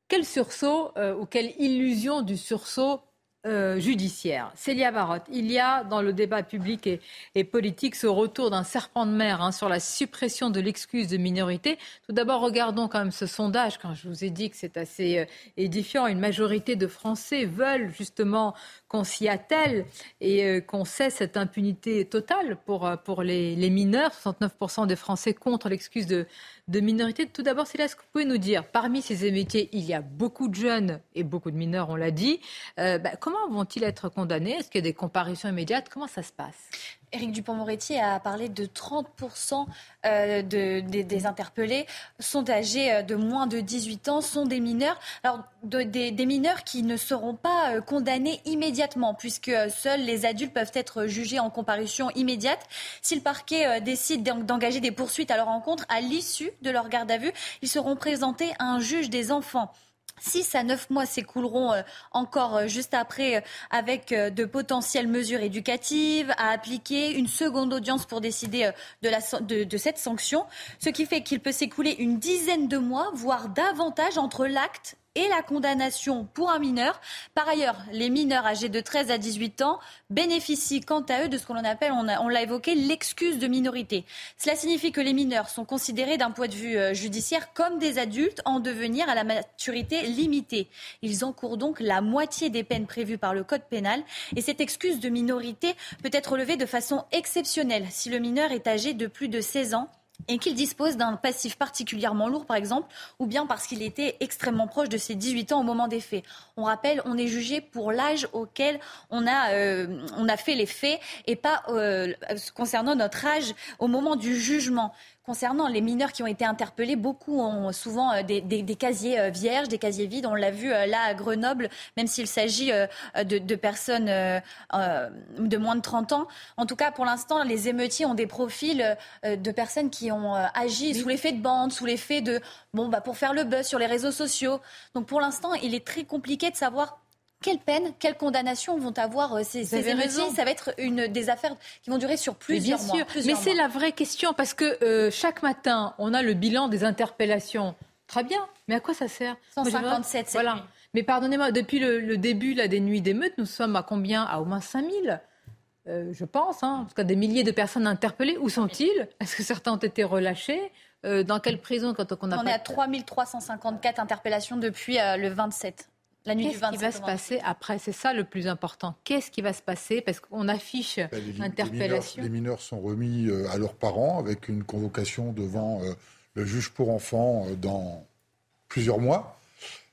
quel sursaut euh, ou quelle illusion du sursaut euh, judiciaire. Célia Barotte, il y a dans le débat public et, politique ce retour d'un serpent de mer hein, sur la suppression de l'excuse de minorité. Tout d'abord, regardons quand même ce sondage, quand je vous ai dit que c'est assez euh, édifiant. Une majorité de Français veulent justement qu'on s'y attelle et euh, qu'on cesse cette impunité totale pour, pour les, les mineurs. 69% des Français contre l'excuse de, de minorité. Tout d'abord, c'est là ce que vous pouvez nous dire. Parmi ces métiers, il y a beaucoup de jeunes et beaucoup de mineurs, on l'a dit. Euh, bah, comment vont-ils être condamnés? Est-ce qu'il y a des comparutions immédiates? Comment ça se passe? Éric Dupont-Moretti a parlé de 30% euh, de, des, interpellés sont âgés euh, de moins de 18 ans, sont des mineurs. Alors, des, mineurs qui ne seront pas euh, condamnés immédiatement, puisque seuls les adultes peuvent être jugés en comparution immédiate. Si le parquet décide d'engager des poursuites à leur encontre, à l'issue de leur garde à vue, ils seront présentés à un juge des enfants. 6 à 9 mois s'écouleront euh, encore euh, juste après euh, avec de potentielles mesures éducatives à appliquer, une seconde audience pour décider de cette sanction, ce qui fait qu'il peut s'écouler une dizaine de mois, voire davantage entre l'acte et la condamnation pour un mineur. Par ailleurs, les mineurs âgés de 13 à 18 ans bénéficient quant à eux de ce que l'on appelle, on l'a évoqué, l'excuse de minorité. Cela signifie que les mineurs sont considérés d'un point de vue euh, judiciaire comme des adultes en devenir à la maturité limitée. Ils encourent donc la moitié des peines prévues par le Code pénal et cette excuse de minorité peut être levée de façon exceptionnelle si le mineur est âgé de plus de 16 ans et qu'il dispose d'un passif particulièrement lourd, par exemple, ou bien parce qu'il était extrêmement proche de ses 18 ans au moment des faits. On rappelle, on est jugé pour l'âge auquel on a, euh, fait les faits et pas euh, concernant notre âge au moment du jugement. Concernant les mineurs qui ont été interpellés, beaucoup ont souvent euh, des, casiers euh, vierges, des casiers vides. On l'a vu euh, là à Grenoble, même s'il s'agit de, personnes de moins de 30 ans. En tout cas, pour l'instant, les émeutiers ont des profils de personnes qui ont agi sous l'effet de bande, sous l'effet de bon bah pour faire le buzz sur les réseaux sociaux. Donc pour l'instant, il est très compliqué de savoir quelle peine, quelle condamnation vont avoir euh, ces, ces Ça va être une des affaires qui vont durer sur plusieurs bien Sûr. mais c'est la vraie question parce que euh, chaque matin, on a le bilan des interpellations. Très bien, mais à quoi ça sert 157, c'est Voilà. Mais pardonnez-moi, depuis le, début là, des nuits d'émeutes, nous sommes à combien? À au moins 5000 euh, je pense, hein, en tout cas des milliers de personnes interpellées. Où sont-ils? Est-ce que certains ont été relâchés? Dans quelle prison quand on a On est à 3354 interpellations depuis le 27. La nuit Qu'est-ce qui va se passer après? C'est ça le plus important. Qu'est-ce qui va se passer? Parce qu'on affiche ben, les, Les mineurs, sont remis euh, à leurs parents avec une convocation devant euh, le juge pour enfants euh, dans plusieurs mois.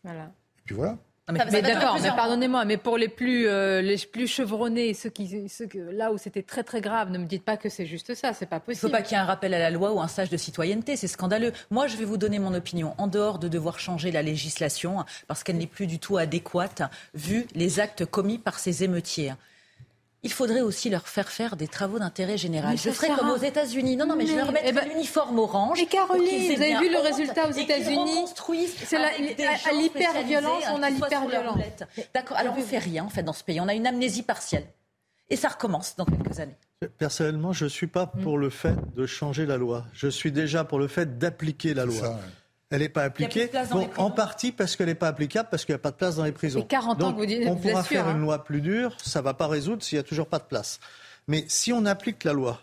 Voilà. Et puis voilà mais, d'accord, mais pardonnez-moi, mais pour les plus, euh, les plus chevronnés, ceux qui, ceux que, là où c'était très très grave, ne me dites pas que c'est juste ça, c'est pas possible. Il ne faut pas qu'il y ait un rappel à la loi ou un stage de citoyenneté, c'est scandaleux. Moi, je vais vous donner mon opinion. En dehors de devoir changer la législation, parce qu'elle n'est plus du tout adéquate, vu les actes commis par ces émeutiers il faudrait aussi leur faire faire des travaux d'intérêt général. je ferais comme aux États-Unis. Non, non, mais, je vais leur mettre eh ben, l'uniforme orange. Et Caroline, vous avez vu le résultat aux États-Unis C'est à l'hyperviolence, on a l'hyperviolence. D'accord. Alors on fait rien en fait dans ce pays. On a une amnésie partielle. Et ça recommence dans quelques années. Personnellement, je ne suis pas pour le fait de changer la loi. Je suis déjà pour le fait d'appliquer la loi. Elle n'est pas appliquée. en partie parce qu'elle n'est pas applicable, parce qu'il n'y a pas de place dans les prisons. 40 ans que vous dites. On pourra faire une hein. loi plus dure, ça ne va pas résoudre s'il n'y a toujours pas de place. Mais si on applique la loi,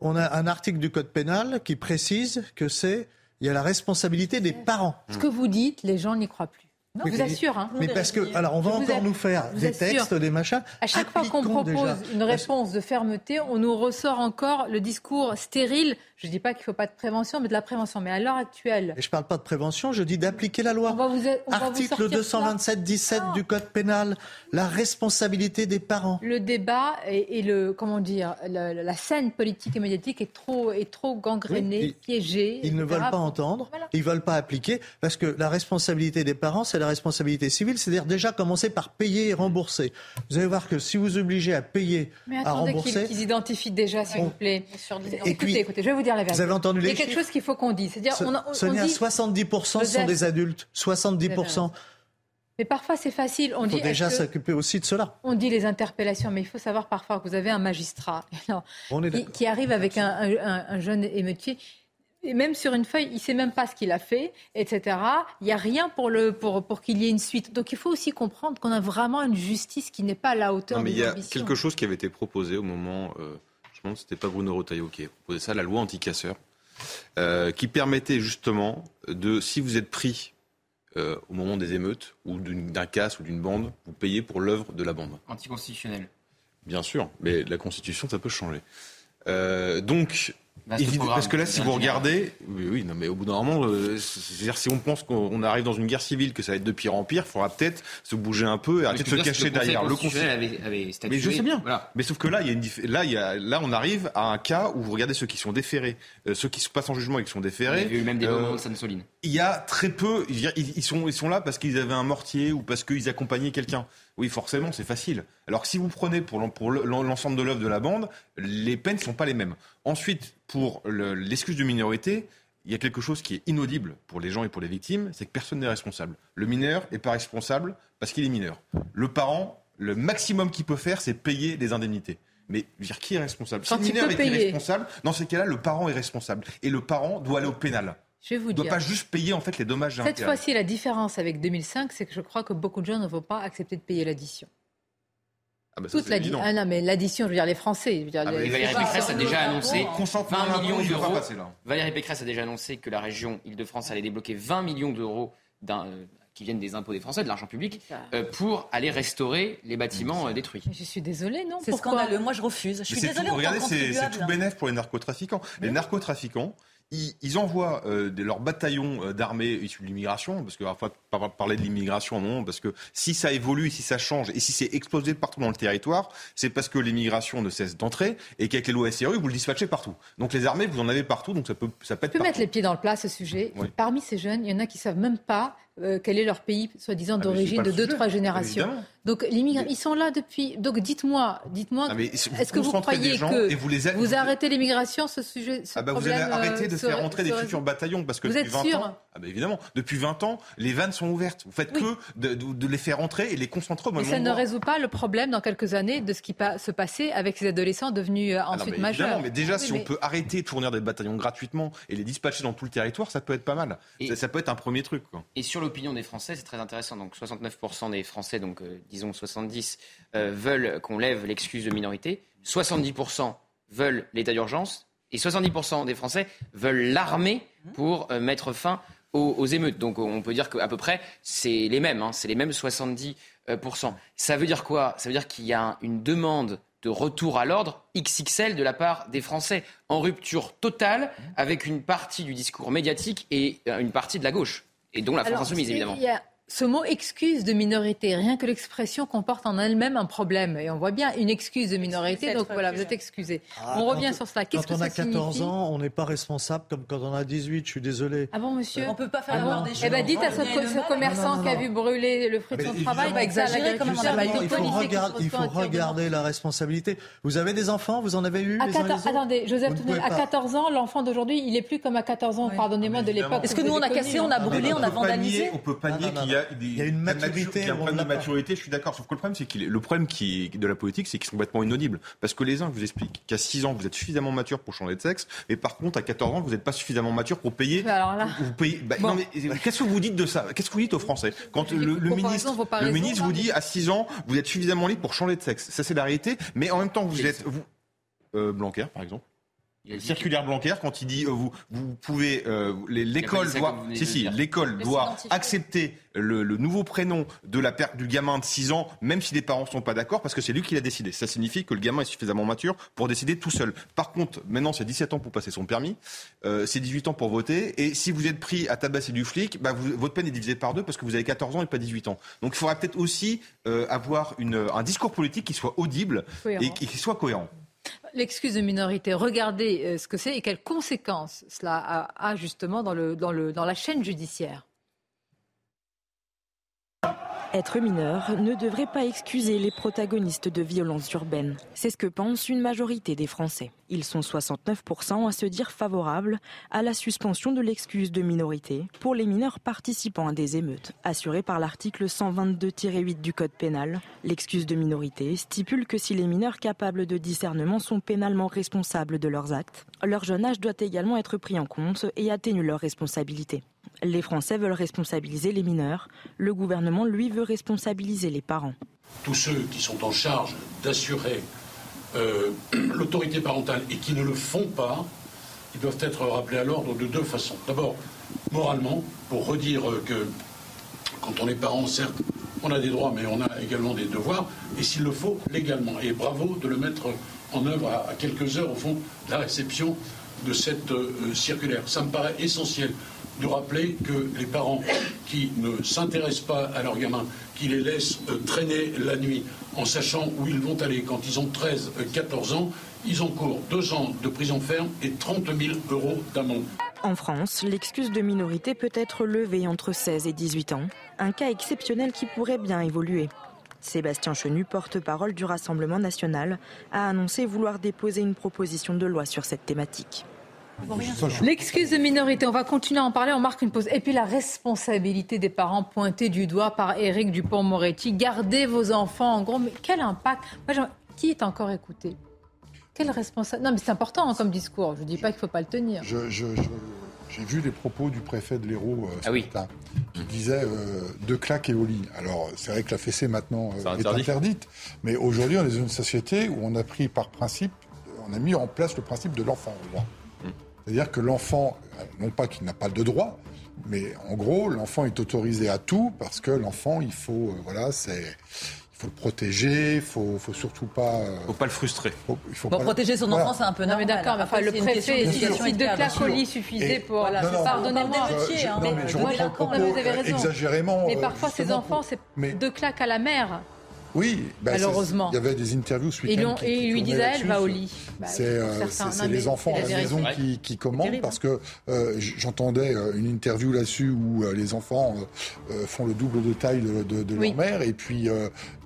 on a un article du Code pénal qui précise que c'est il y a la responsabilité des parents. Ce que vous dites, les gens n'y croient plus. Je vous assure. Hein. Mais parce que, alors, on va encore nous faire des textes, des machins. À chaque fois qu'on propose une réponse de fermeté, on nous ressort encore le discours stérile je ne dis pas qu'il ne faut pas de prévention, mais de la prévention. Mais à l'heure actuelle. Et je ne parle pas de prévention, je dis d'appliquer la loi. Article 227-17 du Code pénal, la responsabilité des parents. Le débat et, le, comment dire, la, scène politique et médiatique est trop, est trop gangrénée, piégée. Ils ne veulent pas entendre, ils ne veulent pas appliquer, parce que la responsabilité des parents, c'est la responsabilité civile, c'est-à-dire déjà commencer par payer et rembourser. Vous allez voir que si vous obligez à payer, mais à rembourser. qu'ils identifient déjà, s'il vous plaît. écoutez, écoutez, je vais vous dire vous avez entendu les Il y a quelque chose qu'il faut qu'on dise. C'est-à-dire, on, on, Sonia, 70% sont des adultes. 70%. Mais parfois, c'est facile. On il faut dit, déjà s'occuper aussi de cela. On dit les interpellations, mais il faut savoir parfois que vous avez un magistrat qui, arrive avec un, jeune émeutier. Et même sur une feuille, il ne sait même pas ce qu'il a fait, etc. Il n'y a rien pour, le, pour, pour qu'il y ait une suite. Donc il faut aussi comprendre qu'on a vraiment une justice qui n'est pas à la hauteur non, mais Il y a quelque chose qui avait été proposé au moment... Euh, c'était pas Bruno Retailleau qui a proposé ça, la loi anti-casseurs, euh, qui permettait justement de, si vous êtes pris euh, au moment des émeutes ou d'un casse ou d'une bande, vous payez pour l'œuvre de la bande. Anticonstitutionnel. Bien sûr, mais la Constitution, ça peut changer. Euh, donc, parce que là, si vous regardez, oui, oui, non, mais au bout d'un moment, euh, c'est-à-dire si on pense qu'on arrive dans une guerre civile, que ça va être de pire en pire, il faudra peut-être se bouger un peu et arrêter de se cacher derrière le Conseil. Avait, avait mais je sais bien. Mais sauf que là, il y a une, là, il y a, là, on arrive à un cas où vous regardez ceux qui sont déférés, euh, ceux qui se passent en jugement et qui sont déférés. Il y a eu même des moments de Sainte-Soline. Il y a très peu. Ils sont, ils sont là parce qu'ils avaient un mortier ou parce qu'ils accompagnaient quelqu'un. Oui, forcément, c'est facile. Alors que si vous prenez pour l'ensemble de l'œuvre de la bande, les peines ne sont pas les mêmes. Ensuite, pour l'excuse de minorité, il y a quelque chose qui est inaudible pour les gens et pour les victimes, c'est que personne n'est responsable. Le mineur n'est pas responsable parce qu'il est mineur. Le parent, le maximum qu'il peut faire, c'est payer des indemnités. Mais dire, qui est responsable? Si le mineur est responsable, dans ces cas-là, le parent est responsable. Et le parent doit aller au pénal. Je vais vous ne doit pas juste payer en fait les dommages. Cette fois-ci, la différence avec 2005, c'est que je crois que beaucoup de gens ne vont pas accepter de payer l'addition. Ah bah Toute l'addition. Ah non, mais l'addition, je veux dire les Français. Je veux dire, ah les... Valérie Pécresse a déjà annoncé 20 millions d'euros. Valérie Pécresse a déjà annoncé que la région Île-de-France allait débloquer 20 millions d'euros euh, qui viennent des impôts des Français, de l'argent public, euh, pour aller restaurer les bâtiments euh, détruits. Je suis désolée, non? C'est scandaleux. Moi, je refuse. Je suis désolée. regardez, c'est tout bénéf pour les narcotrafiquants. Les narcotrafiquants, ils, envoient euh, leurs bataillons euh, d'armée issus de l'immigration, parce que parfois parler de l'immigration, non, parce que si ça évolue, si ça change, et si c'est explosé partout dans le territoire, c'est parce que l'immigration ne cesse d'entrer, et qu'avec les lois SRU, vous le dispatchez partout. Donc les armées, vous en avez partout, donc ça peut, ça peut être. Je peux mettre les pieds dans le plat ce sujet. Parmi ces jeunes, il y en a qui savent même pas euh, quel est leur pays, soi-disant ah, d'origine de deux, trois générations. Donc l'immigration, ils sont là depuis. Donc dites-moi, dites-moi, ah, est-ce que vous croyez que vous, arrêtez l'immigration, ce sujet, ce ah bah Vous allez arrêter de faire rentrer des futurs bataillons parce que vous depuis êtes 20 sûr ans, ah bah évidemment, depuis 20 ans, les vannes sont ouvertes. Vous faites que de, les faire rentrer et les concentrer au Mais ça ne résout pas le problème dans quelques années de ce qui se passait avec ces adolescents devenus euh, ensuite majeurs. Mais déjà, si on peut arrêter de fournir des bataillons gratuitement et les dispatcher dans tout le territoire, ça peut être pas mal. Ça, peut être un premier truc. Et sur l'opinion des Français, c'est très intéressant. Donc 69% des Français, donc euh, disons 70, euh, veulent qu'on lève l'excuse de minorité. 70% veulent l'état d'urgence. Et 70% des Français veulent l'armée pour euh, mettre fin aux, émeutes. Donc on peut dire qu'à peu près, c'est les mêmes. Hein. c'est les mêmes 70%. Ça veut dire quoi? Ça veut dire qu'il y a une demande de retour à l'ordre XXL de la part des Français, en rupture totale avec une partie du discours médiatique et une partie de la gauche, et dont la France insoumise évidemment ce mot excuse de minorité, rien que l'expression comporte en elle-même un problème. Et on voit bien une excuse de minorité, donc voilà, vous êtes excusé. Ah, on revient sur cela. Qu'est-ce que on a 14 ans, on n'est pas responsable comme quand on a 18, je suis désolé. Ah bon, monsieur? On peut pas faire ah des choses. Eh bien, dites à ce, commerçant qui a vu brûler le fruit de son travail, va exagérer comme Il faut, regarder, il faut regarder la responsabilité. Vous avez des enfants? Vous en avez eu Attendez, Joseph à 14 ans, l'enfant d'aujourd'hui, il est plus comme à 14 ans, pardonnez-moi, de l'époque. Est-ce que nous, on a cassé, on a brûlé, on a vandalisé? On peut pas nier qu'il y a il y a une maturité. Il y a un problème de maturité, je suis d'accord. Sauf que le problème, c'est qu'il le problème qui de la politique, c'est qu'ils sont complètement inaudibles. Parce que les uns vous expliquent qu'à 6 ans, vous êtes suffisamment mature pour changer de sexe, et par contre, à 14 ans, vous n'êtes pas suffisamment mature pour payer. Vous payez. Bah, qu'est-ce que vous dites de ça? Qu'est-ce que vous dites aux Français? Quand le, ministre, le ministre vous dit à 6 ans, vous êtes suffisamment libre pour changer de sexe Ça, c'est la réalité. Mais en même temps, vous êtes vous, euh, Blanquer, par exemple. Il circulaire Blanquer quand il dit euh, vous vous pouvez euh, l'école doit si si l'école doit accepter le, nouveau prénom de la du gamin de 6 ans même si les parents sont pas d'accord parce que c'est lui qui l'a décidé. Ça signifie que le gamin est suffisamment mature pour décider tout seul. Par contre, maintenant c'est 17 ans pour passer son permis, euh, c'est 18 ans pour voter et si vous êtes pris à tabasser du flic, bah votre peine est divisée par deux parce que vous avez 14 ans et pas 18 ans. Donc il faudra peut-être aussi avoir une, un discours politique qui soit audible et qui soit cohérent. L'excuse de minorité, regardez euh, ce que c'est et quelles conséquences cela a, justement dans, dans la chaîne judiciaire. Être mineur ne devrait pas excuser les protagonistes de violences urbaines. C'est ce que pense une majorité des Français. Ils sont 69% à se dire favorables à la suspension de l'excuse de minorité pour les mineurs participant à des émeutes. Assurée par l'article 122-8 du Code pénal, l'excuse de minorité stipule que si les mineurs capables de discernement sont pénalement responsables de leurs actes, leur jeune âge doit également être pris en compte et atténuer leur responsabilité. Les Français veulent responsabiliser les mineurs. Le gouvernement, lui, veut responsabiliser les parents. Tous ceux qui sont en charge d'assurer euh, l'autorité parentale et qui ne le font pas, ils doivent être rappelés à l'ordre de deux façons. D'abord, moralement, pour redire que quand on est parent, certes, on a des droits, mais on a également des devoirs, et s'il le faut, légalement. Et bravo de le mettre en œuvre à, quelques heures, au fond, de la réception de cette circulaire. Ça me paraît essentiel de rappeler que les parents qui ne s'intéressent pas à leurs gamins, qui les laissent traîner la nuit en sachant où ils vont aller quand ils ont 13, 14 ans, ils encourent deux ans de prison ferme et 30 000 euros d'amende. En France, l'excuse de minorité peut être levée entre 16 et 18 ans, un cas exceptionnel qui pourrait bien évoluer. Sébastien Chenu, porte-parole du Rassemblement national, a annoncé vouloir déposer une proposition de loi sur cette thématique. L'excuse de minorité, on va continuer à en parler, on marque une pause. Et puis la responsabilité des parents pointée du doigt par Éric Dupont-Moretti. Gardez vos enfants, en gros, mais quel impact? Qui est encore écouté? Quelle responsable? Non, mais c'est important hein, comme discours. Je ne dis pas qu'il ne faut pas le tenir. j'ai vu les propos du préfet de l'Hérault euh, ce ah matin, qui disait euh, deux claques et au lit. Alors, c'est vrai que la fessée maintenant euh, est interdite, mais aujourd'hui, on est dans une société où on a pris par principe, on a mis en place le principe de l'enfant mm. C'est-à-dire que l'enfant, non pas qu'il n'a pas de droit, mais en gros, l'enfant est autorisé à tout parce que l'enfant, il faut, voilà, c'est faut le protéger, faut, faut surtout pas. Euh, faut pas le frustrer. il faut protéger son enfant, c'est un peu. Non, mais d'accord, mais enfin, le préfet, si deux claques suffisait pour. Voilà, pardonnez-moi. Hein. mais, je reprends vous avez raison. exagérément. Mais parfois, ces enfants, c'est deux claques à la mère. Oui, bah, malheureusement. Il y avait des interviews ce week-end. Et, lui disait, elle va au lit. Bah, c'est euh, les enfants à la maison qui, qui commandent parce que euh, j'entendais euh, une interview là-dessus où les enfants font le double de taille de, leur mère et puis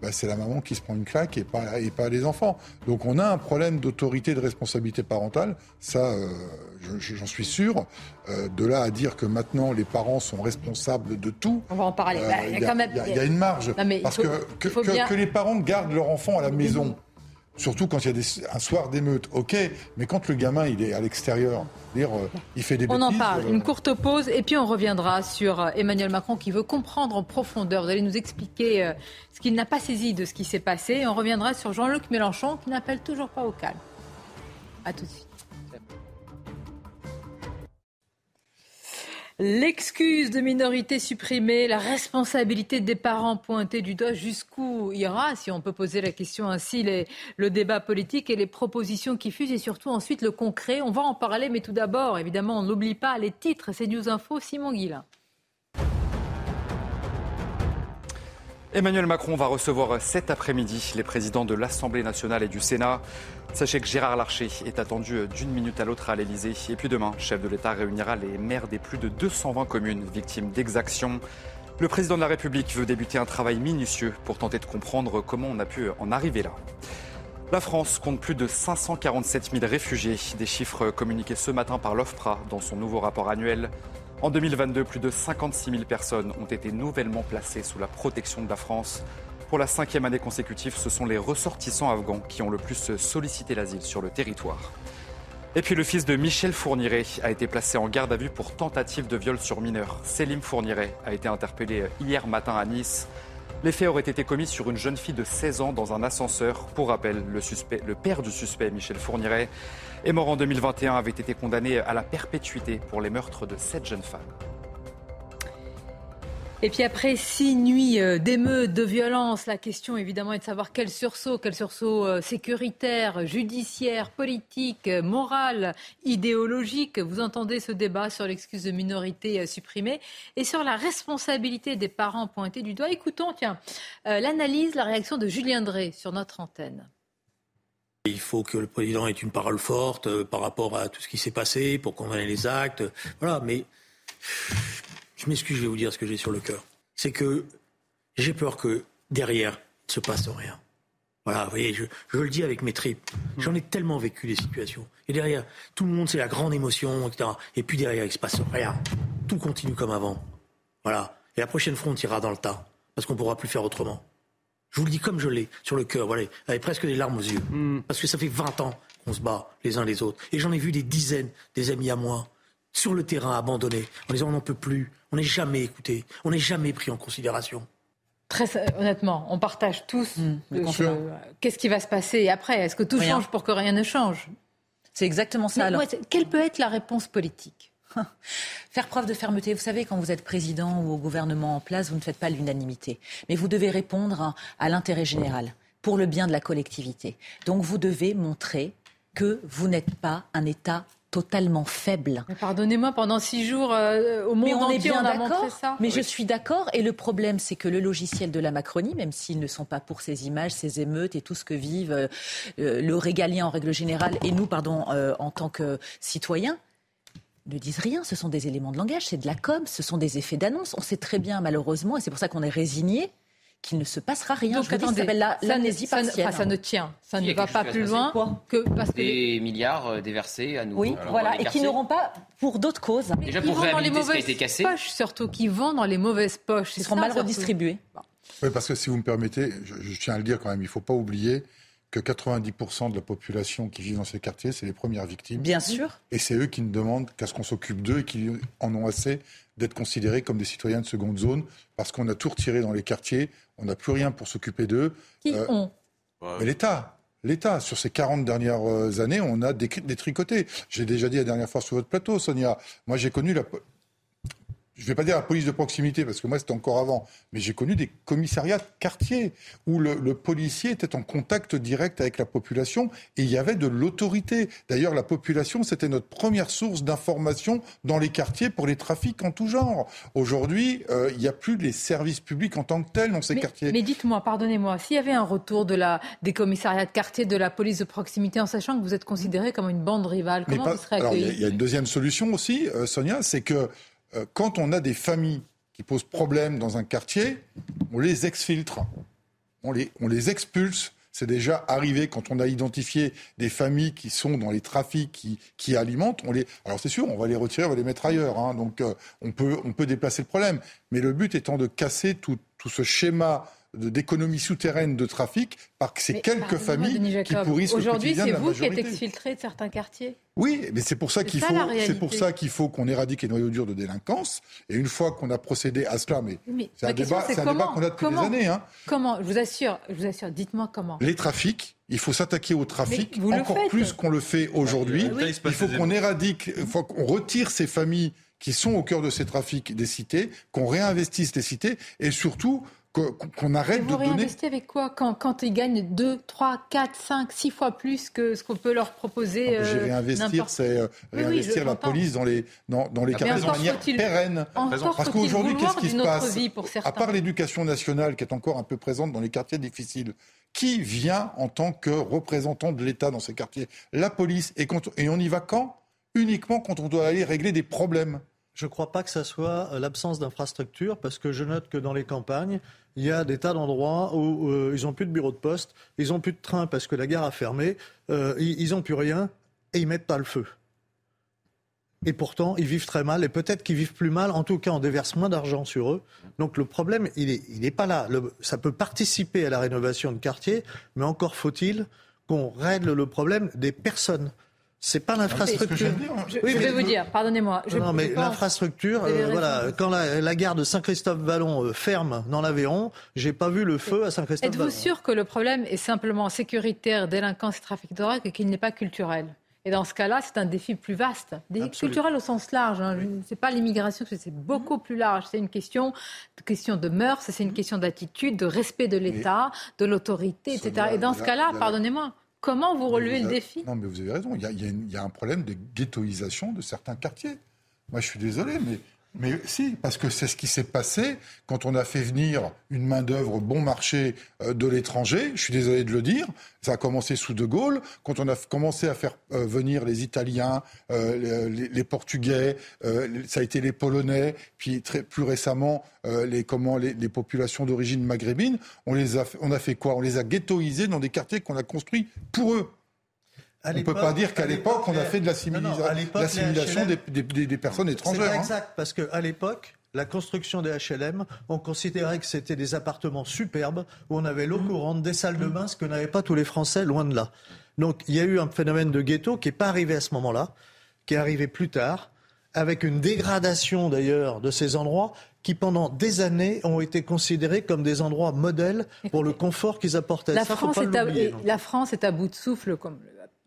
bah, c'est la maman qui se prend une claque et pas, et pas les enfants. Donc on a un problème d'autorité de responsabilité parentale. Ça, j'en suis sûr. Euh, de là à dire que maintenant les parents sont responsables de tout. On va en parler. Euh, bah, il y, a une marge. parce que, que, les parents gardent leur enfant à la maison. Surtout quand il y a un soir d'émeute, ok, mais quand le gamin il est à l'extérieur, dire euh, il fait des bêtises. On en parle, une courte pause et puis on reviendra sur Emmanuel Macron qui veut comprendre en profondeur. Vous allez nous expliquer ce qu'il n'a pas saisi de ce qui s'est passé. on reviendra sur Jean-Luc Mélenchon qui n'appelle toujours pas au calme. À tout de suite. L'excuse de minorité supprimée, la responsabilité des parents pointée du doigt, jusqu'où ira, si on peut poser la question ainsi, le débat politique et les propositions qui fusent et surtout ensuite le concret. On va en parler, mais tout d'abord, évidemment, on n'oublie pas les titres. C'est News Info, Simon Guillain. Emmanuel Macron va recevoir cet après-midi les présidents de l'Assemblée nationale et du Sénat. Sachez que Gérard Larcher est attendu d'une minute à l'autre à l'Elysée. Et puis demain, chef de l'État réunira les maires des plus de 220 communes victimes d'exactions. Le président de la République veut débuter un travail minutieux pour tenter de comprendre comment on a pu en arriver là. La France compte plus de 547 000 réfugiés, des chiffres communiqués ce matin par l'OFPRA dans son nouveau rapport annuel. En 2022, plus de 56 000 personnes ont été nouvellement placées sous la protection de la France. Pour la cinquième année consécutive, ce sont les ressortissants afghans qui ont le plus sollicité l'asile sur le territoire. Et puis le fils de Michel Fourniret a été placé en garde à vue pour tentative de viol sur mineur. Selim Fourniret a été interpellé hier matin à Nice. Les faits auraient été commis sur une jeune fille de 16 ans dans un ascenseur. Pour rappel, le, père du suspect, Michel Fourniret, est mort en 2021, avait été condamné à la perpétuité pour les meurtres de sept jeunes femmes. Et puis après six nuits euh, d'émeutes, de violence, la question évidemment est de savoir quel sursaut, quel sursaut euh, sécuritaire, judiciaire, politique, euh, moral, idéologique. Vous entendez ce débat sur l'excuse de minorité supprimée et sur la responsabilité des parents pointés du doigt. Écoutons, tiens, l'analyse, la réaction de Julien Drey sur notre antenne. Il faut que le président ait une parole forte par rapport à tout ce qui s'est passé pour condamner les actes. Voilà, mais je m'excuse, je vais vous dire ce que j'ai sur le cœur. C'est que j'ai peur que derrière, il ne se passe rien. Voilà, vous voyez, je, le dis avec mes tripes. J'en ai tellement vécu des situations. Et derrière, tout le monde, c'est la grande émotion, etc. Et puis derrière, il ne se passe rien. Tout continue comme avant. Voilà. Et la prochaine fois, on tirera dans le tas. Parce qu'on ne pourra plus faire autrement. Je vous le dis comme je l'ai, sur le cœur, voilà, avec presque des larmes aux yeux. Hmm. Parce que ça fait 20 ans qu'on se bat les uns les autres. Et j'en ai vu des dizaines, des amis à moi, sur le terrain abandonnés, en disant on n'en peut plus, on n'est jamais écouté, on n'est jamais pris en considération. Très honnêtement, on partage tous. Mmh, qu'est-ce qui va se passer après? Est-ce que tout change pour que rien ne change? C'est exactement ça. quelle peut être la réponse politique? Faire preuve de fermeté. Vous savez, quand vous êtes président ou au gouvernement en place, vous ne faites pas l'unanimité. Mais vous devez répondre à l'intérêt général, pour le bien de la collectivité. Donc vous devez montrer que vous n'êtes pas un État totalement faible. Pardonnez-moi, pendant six jours, euh, au monde on entier, on a montré ça. Mais je suis d'accord. Et le problème, c'est que le logiciel de la Macronie, même s'ils ne sont pas pour ces images, ces émeutes et tout ce que vivent euh, le régalien en règle générale, et nous, pardon, euh, en tant que citoyens, ne disent rien. Ce sont des éléments de langage, c'est de la com, ce sont des effets d'annonce. On sait très bien, malheureusement, et c'est pour ça qu'on est résigné, qu'il ne se passera rien. Donc, attendez, l'amnésie partielle. Ça, ne tient, ça ne va pas plus loin que parce que des milliards euh, déversés à nouveau. Oui, voilà, et qui n'auront pas pour d'autres causes. Déjà pour réhabiliter ce qui a été cassé. Poches, surtout qui vont dans les mauvaises poches. Ils seront mal redistribués. Oui, parce que si vous me permettez, je, tiens à le dire quand même, il ne faut pas oublier que 90% de la population qui vit dans ces quartiers, c'est les premières victimes. Bien sûr. Et c'est eux qui ne demandent qu'à ce qu'on s'occupe d'eux et qui en ont assez d'être considérés comme des citoyens de seconde zone parce qu'on a tout retiré dans les quartiers, on n'a plus rien pour s'occuper d'eux. Qui euh, ont? L'État. L'État, sur ces 40 dernières euh, années, on a détricoté. J'ai déjà dit la dernière fois sur votre plateau, Sonia. Moi, j'ai connu la, je ne vais pas dire la police de proximité, parce que moi c'était encore avant, mais j'ai connu des commissariats de quartier où le, policier était en contact direct avec la population et il y avait de l'autorité. D'ailleurs, la population, c'était notre première source d'information dans les quartiers pour les trafics en tout genre. Aujourd'hui, euh, il n'y a plus les services publics en tant que tels dans ces quartiers. Mais dites-moi, pardonnez-moi, s'il y avait un retour de la, des commissariats de quartier, de la police de proximité, en sachant que vous êtes considéré comme une bande rivale, comment vous serez accueilli Il y, a une deuxième solution aussi, euh, Sonia, c'est que euh, quand on a des familles qui posent problème dans un quartier, on les exfiltre, on les, expulse. C'est déjà arrivé quand on a identifié des familles qui sont dans les trafics, qui, alimentent. On les... Alors c'est sûr, on va les retirer, on va les mettre ailleurs. Hein, donc euh, on, peut, déplacer le problème. Mais le but étant de casser tout ce schéma d'économie souterraine de trafic par ces quelques familles qui pourrissent Aujourd'hui, c'est vous qui êtes exfiltré de certains quartiers Oui, mais c'est pour ça qu'il faut, c'est pour ça qu'il faut qu'on éradique les noyaux durs de délinquance. Et une fois qu'on a procédé à cela, mais, c'est un débat, c'est un débat qu'on a depuis des années. Hein. Comment Je vous assure, je vous assure. Dites-moi comment. Les trafics. Il faut s'attaquer au trafic encore plus qu'on le fait aujourd'hui. Il faut qu'on éradique, il faut qu'on retire ces familles qui sont au cœur de ces trafics des cités, qu'on réinvestisse les cités et surtout qu'on arrête de donner. Vous avec quoi quand, quand ils gagnent 2, 3, 4, 5, 6 fois plus que ce qu'on peut leur proposer euh, Réinvestir, c'est euh, réinvestir la police dans les, dans, dans les quartiers de manière pérenne. Parce qu'aujourd'hui, qu'est-ce qui se passe À part l'éducation nationale qui est encore un peu présente dans les quartiers difficiles, qui vient en tant que représentant de l'État dans ces quartiers? La police. Et, et on y va quand? Uniquement quand on doit aller régler des problèmes. Je ne crois pas que ça soit euh, l'absence d'infrastructures, parce que je note que dans les campagnes, il y a des tas d'endroits où euh, ils n'ont plus de bureau de poste, ils n'ont plus de train parce que la gare a fermé, euh, ils n'ont plus rien et ils mettent pas le feu. Et pourtant, ils vivent très mal, et peut-être qu'ils vivent plus mal, en tout cas, on déverse moins d'argent sur eux. Donc le problème, il n'est pas là. ça peut participer à la rénovation de quartier, mais encore faut-il qu'on règle le problème des personnes. C'est pas l'infrastructure. Je, vais vous dire, pardonnez-moi. Non, mais l'infrastructure, euh, voilà, quand la, gare de Saint-Christophe-Vallon euh, ferme dans l'Aveyron, j'ai pas vu le feu à Saint-Christophe-Vallon. Êtes-vous sûr que le problème est simplement sécuritaire, délinquance et trafic de drogue et qu'il n'est pas culturel? Et dans ce cas-là, c'est un défi plus vaste, culturel au sens large. Hein. C'est pas l'immigration, c'est beaucoup plus large. C'est une question, question de mœurs, c'est une question d'attitude, de respect de l'État, de l'autorité, etc. Et dans ce cas-là, pardonnez-moi, Comment vous relevez le défi? Non, mais vous avez raison. Il y, a, un problème de ghettoisation de certains quartiers. Moi, je suis désolé, mais mais si, parce que c'est ce qui s'est passé quand on a fait venir une main-d'œuvre bon marché euh, de l'étranger. Je suis désolé de le dire. Ça a commencé sous De Gaulle, quand on a commencé à faire euh, venir les Italiens, euh, les, Portugais, ça a été les Polonais, puis plus récemment les, comment, les, populations d'origine maghrébine. On, les a, on a fait quoi? On les a ghettoisés dans des quartiers qu'on a construits pour eux. On ne peut pas dire qu'à l'époque, on a fait de l'assimilation des, personnes étrangères. C'est hein. exact, parce qu'à l'époque, la construction des HLM, on considérait que c'était des appartements superbes où on avait l'eau courante, des salles de bain, ce que n'avaient pas tous les Français, loin de là. Donc il y a eu un phénomène de ghetto qui n'est pas arrivé à ce moment-là, qui est arrivé plus tard, avec une dégradation d'ailleurs de ces endroits qui pendant des années ont été considérés comme des endroits modèles pour le confort qu'ils apportaient. La, France, est à, la France est à bout de souffle, comme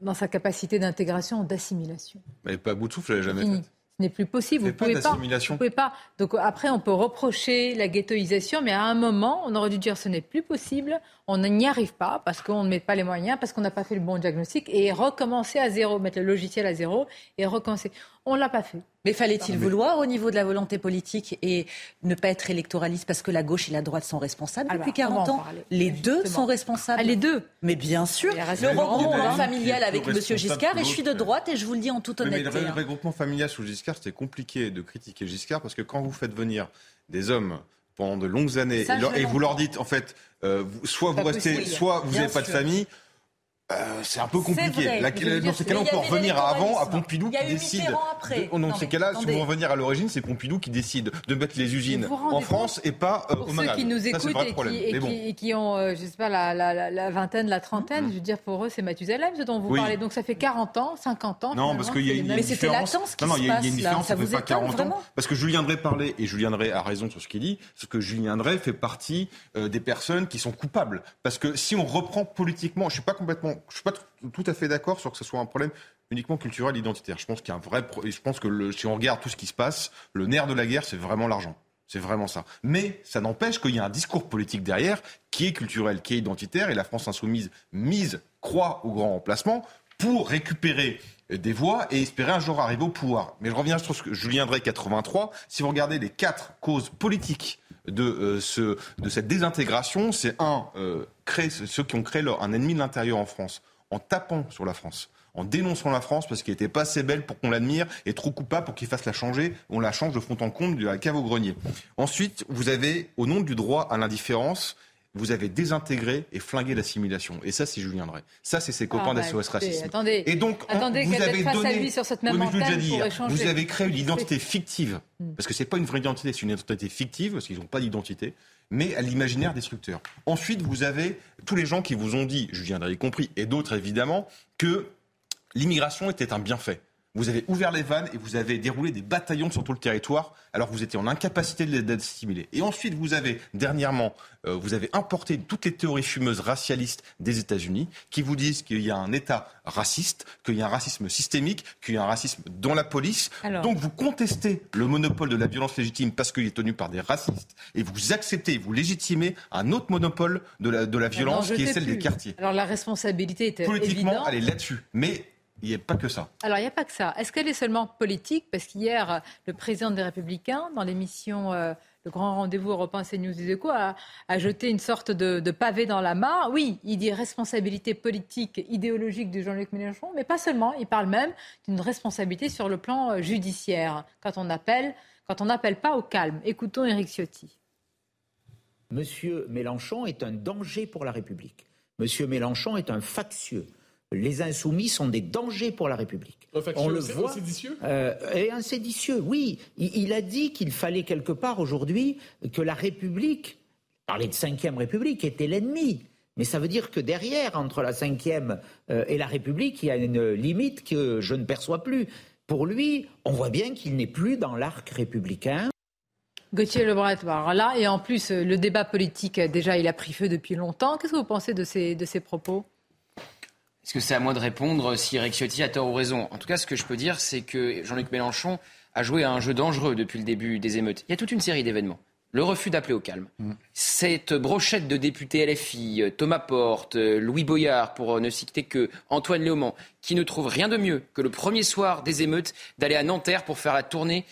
dans sa capacité d'intégration, d'assimilation. N'est pas à bout de souffle, elle jamais fait. n'est plus possible. Vous pouvez pas, vous pouvez pas. Donc après, on peut reprocher la ghettoisation, mais à un moment, on aurait dû dire ce n'est plus possible. On n'y arrive pas parce qu'on ne met pas les moyens, parce qu'on n'a pas fait le bon diagnostic et recommencer à zéro, mettre le logiciel à zéro et recommencer. On l'a pas fait. Mais fallait-il vouloir au niveau de la volonté politique et ne pas être électoraliste parce que la gauche et la droite sont responsables ah depuis 40 bah, ans Les deux sont responsables. Ah, les deux Mais bien sûr. Le regroupement familial avec M. Giscard, et je suis de droite et je vous le dis en toute honnêteté. Mais le hein. regroupement familial sous Giscard, c'était compliqué de critiquer Giscard parce que quand vous faites venir des hommes pendant de longues années. Et, vous leur dites en fait euh, soit vous restez, soit vous n'avez pas de famille, euh, c'est un peu compliqué. dans ces cas-là, on peut revenir à avant, à Pompidou qui décide. Après. Oh dans ces cas-là, si on revenir à l'origine, c'est Pompidou qui décide de mettre les usines en France et pas euh, au Ceux qui nous écoutent et, qui, ont, euh, je sais pas, la, vingtaine, la trentaine, je veux dire, pour eux, c'est Mathusalem ce dont vous parlez. Donc ça fait 40 ans, 50 ans. Non, parce qu'il y a une, Mais c'était latence qui non, il y a une différence, ça, fait pas 40 ans. Parce que Julien Drey parlait, et Julien Drey a raison sur ce qu'il dit, c'est que Julien Drey fait partie des personnes qui sont coupables. Parce que si on reprend politiquement, je suis pas complètement, je suis pas tout à fait d'accord sur que ce soit un problème uniquement culturel, identitaire. Je pense qu'il y a un vrai, je pense que si on regarde tout ce qui se passe, le nerf de la guerre, c'est vraiment l'argent. C'est vraiment ça. Mais ça n'empêche qu'il y a un discours politique derrière qui est culturel, qui est identitaire, et la France insoumise mise croit au grand remplacement pour récupérer des voix et espérer un jour arriver au pouvoir. Mais je reviens sur ce que Julien Drey 83. Si vous regardez les quatre causes politiques de, euh, ce, de cette désintégration, c'est un, euh, créer, ceux qui ont créé leur, un ennemi de l'intérieur en France en tapant sur la France en dénonçant la France parce qu'elle n'était pas assez belle pour qu'on l'admire et trop coupable pour qu'il fasse la changer. On la change de fond en comble de la cave au grenier. Ensuite, vous avez, au nom du droit à l'indifférence, vous avez désintégré et flingué l'assimilation. Et ça, c'est Julien Drey. Ça, c'est ses copains ah, d'SOS Racisme. Attendez, et donc, attendez vous avez donné, lui sur cette même oui, dire, vous avez créé une identité fictive, hmm. parce que c'est pas une vraie identité, c'est une identité fictive, parce qu'ils n'ont pas d'identité mais à l'imaginaire destructeur. Ensuite, vous avez tous les gens qui vous ont dit, Julien y compris, et d'autres évidemment, que l'immigration était un bienfait. Vous avez ouvert les vannes et vous avez déroulé des bataillons sur tout le territoire alors que vous étiez en incapacité de les assimiler. Et ensuite, vous avez, dernièrement, euh, vous avez importé toutes les théories fumeuses racialistes des États-Unis qui vous disent qu'il y a un État raciste, qu'il y a un racisme systémique, qu'il y a un racisme dans la police. Donc vous contestez le monopole de la violence légitime parce qu'il est tenu par des racistes et vous acceptez, vous légitimez un autre monopole de la, de la violence qui est celle des quartiers. Alors la responsabilité est Politiquement, elle est là-dessus. Mais il n'y a pas que ça. Alors, il n'y a pas que ça. Est-ce qu'elle est seulement politique? Parce qu'hier, le président des Républicains, dans l'émission euh, Le Grand Rendez-vous européen CNews des Échos, a, jeté une sorte de, pavé dans la mare. Oui, il dit responsabilité politique, idéologique de Jean-Luc Mélenchon, mais pas seulement. Il parle même d'une responsabilité sur le plan euh, judiciaire, quand on appelle, quand on n'appelle pas au calme. Écoutons Éric Ciotti. Monsieur Mélenchon est un danger pour la République. Monsieur Mélenchon est un factieux les insoumis sont des dangers pour la République. On le voit. séditieux euh, Et un séditieux, oui. Il, a dit qu'il fallait quelque part aujourd'hui que la République, parler de cinquième République, était l'ennemi. Mais ça veut dire que derrière, entre la cinquième euh, et la République, il y a une limite que je ne perçois plus. Pour lui, on voit bien qu'il n'est plus dans l'arc républicain. Gauthier Lebret, là, et en plus, le débat politique, déjà, il a pris feu depuis longtemps. Qu'est-ce que vous pensez de ces, de ces propos? Est-ce que c'est à moi de répondre si Eric Ciotti a tort ou raison? En tout cas, ce que je peux dire, c'est que Jean-Luc Mélenchon a joué à un jeu dangereux depuis le début des émeutes. Il y a toute une série d'événements le refus d'appeler au calme. Mm. Cette brochette de députés LFI, euh, Thomas Porte, euh, Louis Boyard, pour euh, ne citer que Antoine Léaumont, qui ne trouve rien de mieux que le premier soir des émeutes d'aller à Nanterre pour faire la tournée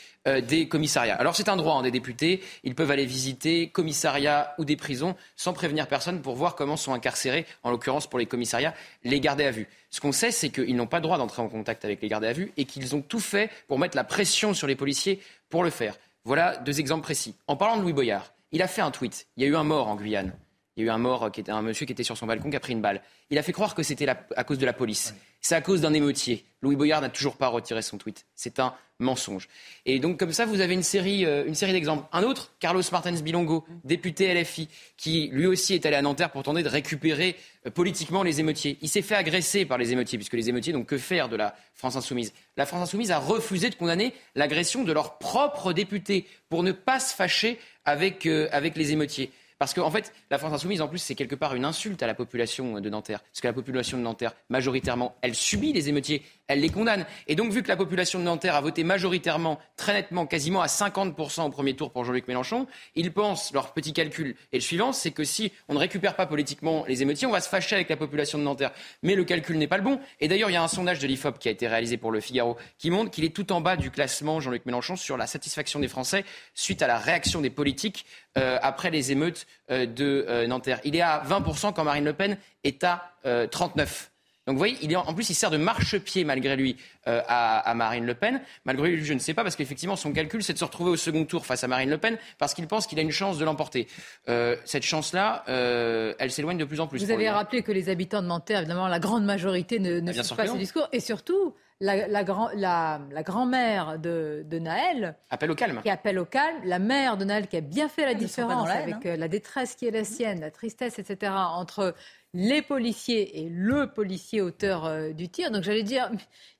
des commissariats. Alors c'est un droit hein, des députés, ils peuvent aller visiter commissariats ou des prisons sans prévenir personne pour voir comment sont incarcérés, en l'occurrence pour les commissariats, les gardés à vue. Ce qu'on sait, c'est qu'ils n'ont pas le droit d'entrer en contact avec les gardés à vue et qu'ils ont tout fait pour mettre la pression sur les policiers pour le faire. Voilà deux exemples précis. En parlant de Louis Boyard, il a fait un tweet. Il y a eu un mort en Guyane. Il y a eu un mort qui était un monsieur qui était sur son balcon qui a pris une balle. Il a fait croire que c'était à cause de la police. C'est à cause d'un émeutier. Louis Boyard n'a toujours pas retiré son tweet. C'est un mensonge. Et donc comme ça, vous avez une série, euh, une série d'exemples. Un autre, Carlos Martens Bilongo, député LFI, qui lui aussi est allé à Nanterre pour tenter de récupérer euh, politiquement les émeutiers. Il s'est fait agresser par les émeutiers, puisque les émeutiers n'ont que faire de la France insoumise. La France insoumise a refusé de condamner l'agression de leur propre député pour ne pas se fâcher avec, euh, avec les émeutiers. Parce qu'en en fait, la France insoumise, en plus, c'est quelque part une insulte à la population de Nanterre. Parce que la population de Nanterre, majoritairement, elle subit les émeutiers, elle les condamne. Et donc, vu que la population de Nanterre a voté majoritairement, très nettement, quasiment à 50% au premier tour pour Jean-Luc Mélenchon, ils pensent, leur petit calcul est le suivant, c'est que si on ne récupère pas politiquement les émeutiers, on va se fâcher avec la population de Nanterre. Mais le calcul n'est pas le bon. Et d'ailleurs, il y a un sondage de l'IFOP qui a été réalisé pour le Figaro qui montre qu'il est tout en bas du classement, Jean-Luc Mélenchon, sur la satisfaction des Français suite à la réaction des politiques après les émeutes euh, de euh, Nanterre. Il est à 20% quand Marine Le Pen est à 39%. Donc vous voyez, il est en, plus, il sert de marchepied malgré lui à, Marine Le Pen. Malgré lui, je ne sais pas, parce qu'effectivement, son calcul, c'est de se retrouver au second tour face à Marine Le Pen, parce qu'il pense qu'il a une chance de l'emporter. cette chance-là, elle s'éloigne de plus en plus. Vous avez rappelé que les habitants de Nanterre, évidemment, la grande majorité ne, ne suivent pas ce discours. Et surtout, la, grand-mère de, Naël. Appelle au calme. Qui appelle au calme. La mère de Naël qui a bien fait la différence avec hein. euh, la détresse qui est la sienne, la tristesse, etc., entre les policiers et le policier auteur euh, du tir. Donc j'allais dire,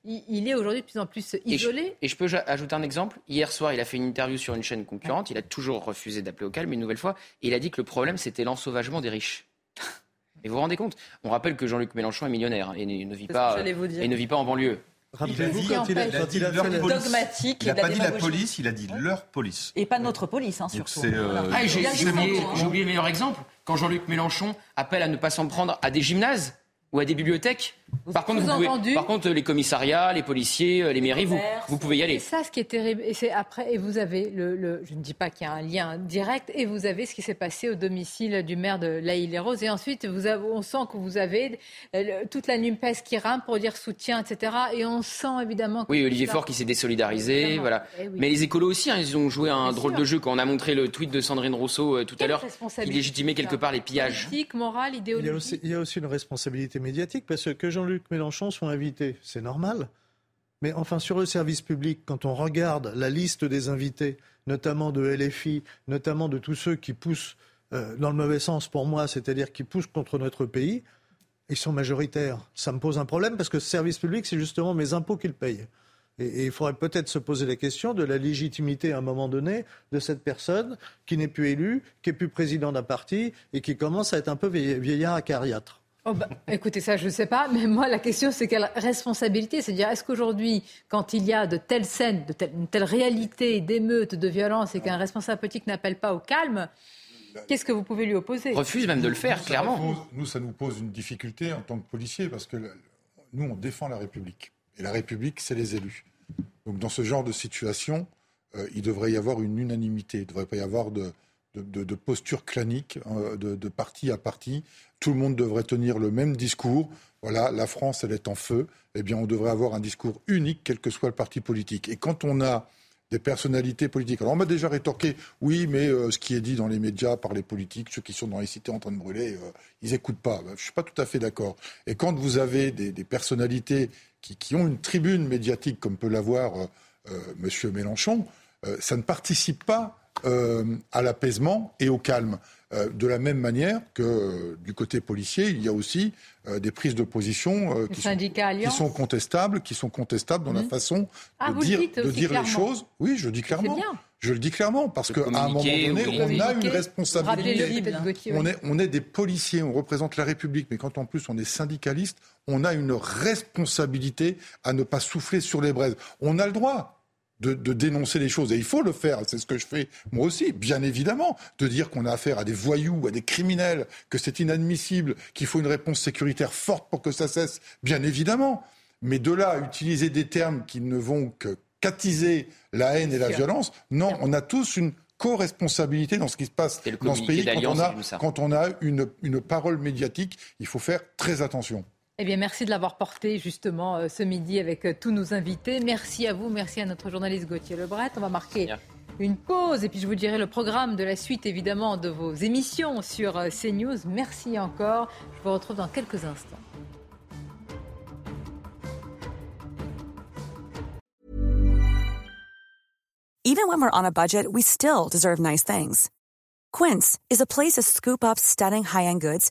il, est aujourd'hui de plus en plus isolé. Et je, peux ajouter un exemple. Hier soir, il a fait une interview sur une chaîne concurrente. Il a toujours refusé d'appeler au calme une nouvelle fois. Et il a dit que le problème, c'était l'ensauvagement des riches. Et vous vous rendez compte? On rappelle que Jean-Luc Mélenchon est millionnaire et ne vit pas, et ne vit pas en banlieue. Rappelez-vous quand, il a, dit leur police. Dogmatique, il n'a pas dit la police, il a dit leur police. Et pas notre police, hein, surtout. Euh, ah, j'ai oublié le meilleur exemple. Quand Jean-Luc Mélenchon appelle à ne pas s'en prendre à des gymnases ou à des bibliothèques par contre, vous par contre, les commissariats, les policiers, euh, les mairies, vous, vous pouvez y aller. C'est ça ce qui est terrible. Et c'est après, et vous avez le, je ne dis pas qu'il y a un lien direct, et vous avez ce qui s'est passé au domicile du maire de La les roses Et ensuite, vous avez, on sent que vous avez euh, toute la NUMPES qui rame pour dire soutien, etc. Et on sent évidemment. Que oui, Olivier Faure qui s'est désolidarisé, voilà. Eh Mais les écolos aussi, hein, ils ont joué un drôle de jeu quand on a montré le tweet de Sandrine Rousseau euh, tout à l'heure, qui légitimait quelque part les pillages. Politique, morale, idéologique. Il y a aussi, une responsabilité médiatique parce que Jean-Luc Mélenchon sont invités. C'est normal. Mais enfin, sur le service public, quand on regarde la liste des invités, notamment de LFI, notamment de tous ceux qui poussent euh, dans le mauvais sens pour moi, c'est-à-dire qui poussent contre notre pays, ils sont majoritaires. Ça me pose un problème parce que ce service public, c'est justement mes impôts qu'ils payent. Et, il faudrait peut-être se poser la question de la légitimité à un moment donné de cette personne qui n'est plus élue, qui n'est plus président d'un parti et qui commence à être un peu vieillard acariâtre. Oh bah, écoutez, ça, je ne sais pas, mais moi, la question, c'est quelle responsabilité? C'est-à-dire, est-ce qu'aujourd'hui, quand il y a de telles scènes, de telle, une telle réalité d'émeutes, de violence, et qu'un responsable politique n'appelle pas au calme, qu'est-ce que vous pouvez lui opposer? Refuse même de le faire, clairement. nous, ça nous pose une difficulté en tant que policiers, parce que nous, on défend la République. Et la République, c'est les élus. Donc, dans ce genre de situation, euh, il devrait y avoir une unanimité. Il ne devrait pas y avoir de, de, posture clanique, euh, de, parti à parti. Tout le monde devrait tenir le même discours. Voilà, la France, elle est en feu. Eh bien, on devrait avoir un discours unique, quel que soit le parti politique. Et quand on a des personnalités politiques. Alors on m'a déjà rétorqué, oui, mais euh, ce qui est dit dans les médias par les politiques, ceux qui sont dans les cités en train de brûler, euh, ils n'écoutent pas. Je ne suis pas tout à fait d'accord. Et quand vous avez des, personnalités qui, ont une tribune médiatique, comme peut l'avoir M. Mélenchon, ça ne participe pas euh, à l'apaisement et au calme. Euh, de la même manière que euh, du côté policier, il y a aussi des prises de position qui, sont, contestables, qui sont contestables dans la mhm. façon ah, de dire, de dire les choses. Oui, je dis clairement. Je le dis clairement parce qu'à un moment donné, on a une responsabilité. On est, on est des policiers, on représente la République, mais quand en plus on est syndicaliste, on a une responsabilité à ne pas souffler sur les braises. On a le droit de, dénoncer les choses. Et il faut le faire, c'est ce que je fais moi aussi, bien évidemment, de dire qu'on a affaire à des voyous, à des criminels, que c'est inadmissible, qu'il faut une réponse sécuritaire forte pour que ça cesse, bien évidemment. Mais de là à utiliser des termes qui ne vont que qu'attiser la haine et la violence, non, on a tous une co-responsabilité dans ce qui se passe dans ce pays quand on a, quand on a une, une parole médiatique. Il faut faire très attention. Eh bien, merci de l'avoir porté justement euh, ce midi avec euh, tous nos invités. Merci à vous, merci à notre journaliste Gauthier Lebret. On va marquer une pause et puis je vous dirai le programme de la suite évidemment de vos émissions sur euh, CNews. Merci encore. Je vous retrouve dans quelques instants. Even when we're on a budget, we still deserve nice things. Quince is a place to scoop up stunning high-end goods